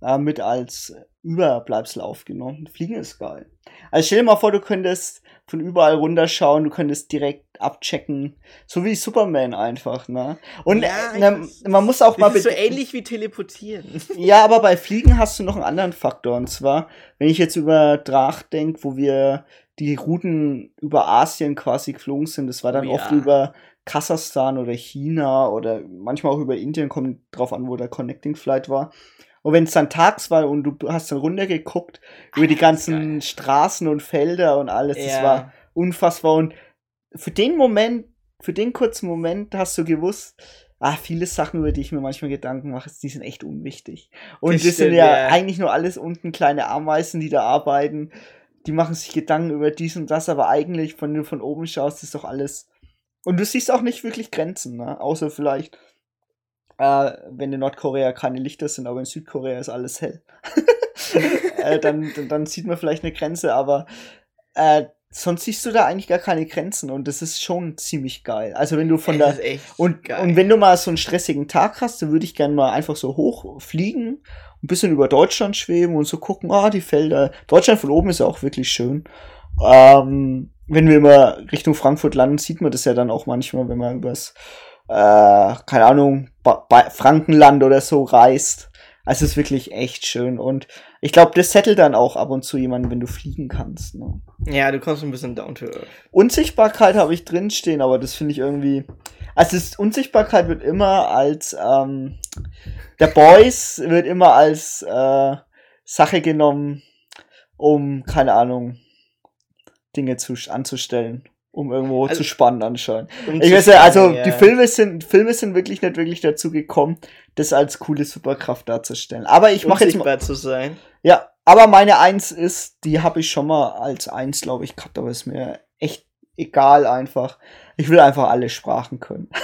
B: äh, mit als Überbleibsel aufgenommen. Fliegen ist geil. Also stell dir mal vor, du könntest von überall runterschauen, du könntest direkt abchecken, so wie Superman einfach, ne? Und
A: Ja,
B: äh, ne, man muss auch mal
A: ist so ähnlich wie teleportieren.
B: ja, aber bei Fliegen hast du noch einen anderen Faktor. Und zwar, wenn ich jetzt über Drach denke, wo wir die Routen über Asien quasi geflogen sind, das war dann
A: Oh ja.
B: oft über Kasachstan oder China oder manchmal auch über Indien, kommt drauf an, wo der Connecting Flight war. Und wenn es dann tags war und du hast dann runtergeguckt über die
A: das
B: ganzen Straßen und Felder und alles, das
A: Ja.
B: war unfassbar. Und für den Moment, für den kurzen Moment hast du gewusst, ah, viele Sachen, über die ich mir manchmal Gedanken mache, die sind echt unwichtig. Und
A: Das
B: das, sind ja,
A: ja.
B: eigentlich nur alles unten kleine Ameisen, die da arbeiten. Die machen sich Gedanken über dies und das, aber eigentlich, wenn du von oben schaust, ist doch alles. Und du siehst auch nicht wirklich Grenzen, ne? Außer vielleicht, äh, wenn in Nordkorea keine Lichter sind, aber in Südkorea ist alles hell. äh, dann, dann, dann sieht man vielleicht eine Grenze, aber äh, sonst siehst du da eigentlich gar keine Grenzen und das ist schon ziemlich geil. Also wenn du von
A: Das echt
B: und,
A: geil.
B: und wenn du mal so einen stressigen Tag hast, dann würde ich gerne mal einfach so hoch fliegen, ein bisschen über Deutschland schweben und so gucken, ah, die Felder. Deutschland von oben ist ja auch wirklich schön. Ähm, wenn wir immer Richtung Frankfurt landen, sieht man das ja dann auch manchmal, wenn man übers äh, keine Ahnung, ba ba Frankenland oder so reist. Also es ist wirklich echt schön. Und ich glaube, das settelt dann auch ab und zu jemanden, wenn du fliegen kannst. Ne?
A: Ja, du kommst ein bisschen down to earth.
B: Unsichtbarkeit habe ich drinstehen, aber das finde ich irgendwie. Also das Unsichtbarkeit wird immer als ähm, der Boys wird immer als äh, Sache genommen, um, keine Ahnung, Dinge zu, anzustellen. Um irgendwo
A: Also-
B: zu spannen anscheinend.
A: Um
B: Ich weiß ja, also
A: spannen,
B: die
A: ja.
B: Filme sind, Filme sind wirklich nicht wirklich dazu gekommen, das als coole Superkraft darzustellen. Aber ich mache jetzt mal.
A: zu sein.
B: Ja, aber meine Eins ist, die habe ich schon mal als Eins, glaube ich, gehabt, aber ist mir echt egal einfach. Ich will einfach alle Sprachen können.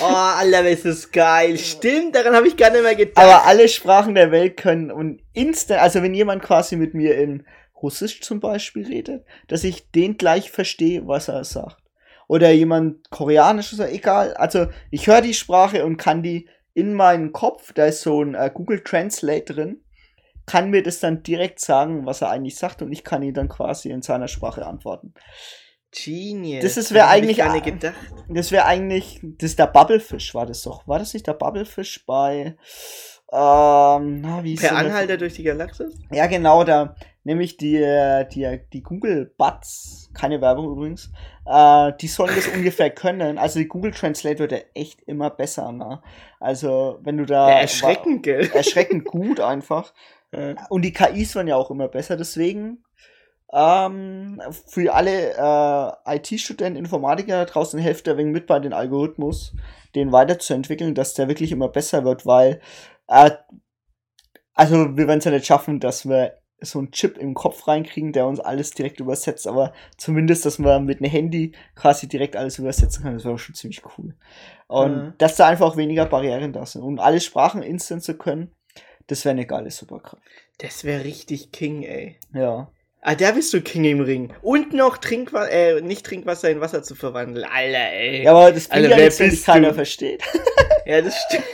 A: Oh, Alter, ist das geil. Stimmt, daran habe ich gar nicht mehr gedacht.
B: Aber alle Sprachen der Welt können und instant, also wenn jemand quasi mit mir in Russisch zum Beispiel redet, dass ich den gleich verstehe, was er sagt. Oder jemand Koreanisch oder egal. Also ich höre die Sprache und kann die in meinen Kopf, da ist so ein äh, Google Translate drin, kann mir das dann direkt sagen, was er eigentlich sagt und ich kann ihn dann quasi in seiner Sprache antworten.
A: Genius.
B: Das ist- wär
A: Daran hab
B: eigentlich
A: Ich gar nicht
B: a-
A: gedacht.
B: Das wäre eigentlich, das ist der Bubblefish, war das doch. War das nicht der Bubblefish bei, ähm, na, wie ist
A: Per Anhalter durch die Galaxis?
B: Ja, genau, da nämlich die, die, die Google Buds, keine Werbung übrigens, äh, die sollen das ungefähr können. Also die Google Translate wird ja echt immer besser, ne? Also, wenn du da.
A: Ja, erschreckend, gell?
B: Erschreckend gut einfach.
A: Ja.
B: Und die KIs werden ja auch immer besser, deswegen. Ähm, für alle äh, IT-Studenten, Informatiker draußen helft ein wenig mit bei den Algorithmus, den weiterzuentwickeln, dass der wirklich immer besser wird, weil äh, also wir werden es ja nicht schaffen, dass wir so einen Chip im Kopf reinkriegen, der uns alles direkt übersetzt, aber zumindest, dass man mit einem Handy quasi direkt alles übersetzen kann, das wäre schon ziemlich cool. Und
A: Mhm.
B: dass da einfach auch weniger Barrieren da sind und alle Sprachen instant zu können, das wäre eine geile Superkraft.
A: Das wäre richtig King, ey.
B: Ja.
A: Ah, da bist du King im Ring. Und noch Trinkwasser, äh, nicht Trinkwasser in Wasser zu verwandeln. Alter, ey.
B: Ja, aber das bringt
A: Alter,
B: ja nichts, wenn keiner versteht.
A: Ja, das stimmt.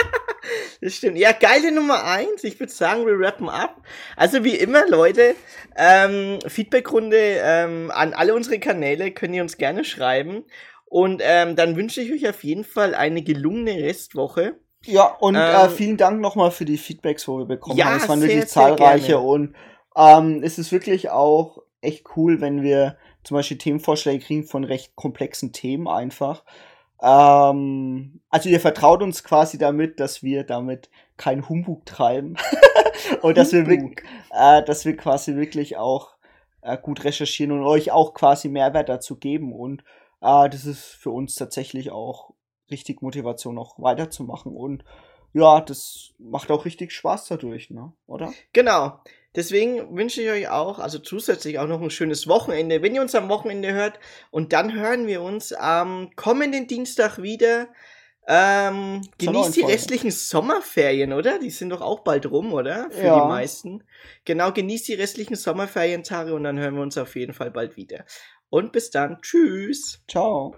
A: das stimmt. Ja, geile Nummer eins. Ich würde sagen, wir rappen ab. Also wie immer, Leute, ähm, Feedbackrunde ähm, an alle unsere Kanäle könnt ihr uns gerne schreiben. Und ähm, dann wünsche ich euch auf jeden Fall eine gelungene Restwoche.
B: Ja, und äh,
A: Ähm,
B: vielen Dank nochmal für die Feedbacks, wo wir bekommen
A: Ja,
B: haben. Es waren
A: sehr,
B: wirklich zahlreiche und ähm, es ist wirklich auch echt cool, wenn wir zum Beispiel Themenvorschläge kriegen von recht komplexen Themen einfach. Ähm, also ihr vertraut uns quasi damit, dass wir damit keinen Humbug treiben und dass wir, äh, dass wir quasi wirklich auch äh, gut recherchieren und euch auch quasi Mehrwert dazu geben und äh, das ist für uns tatsächlich auch richtig Motivation noch weiterzumachen und ja, das macht auch richtig Spaß dadurch, ne? Oder?
A: Genau. Deswegen wünsche ich euch auch, also zusätzlich auch noch ein schönes Wochenende, wenn ihr uns am Wochenende hört. Und dann hören wir uns am kommenden Dienstag wieder. Ähm, genießt die restlichen Sommerferien, oder? Die sind doch auch bald rum, oder? Für
B: Ja.
A: die meisten. Genau, genießt die restlichen Sommerferientage und dann hören wir uns auf jeden Fall bald wieder. Und bis dann. Tschüss.
B: Ciao.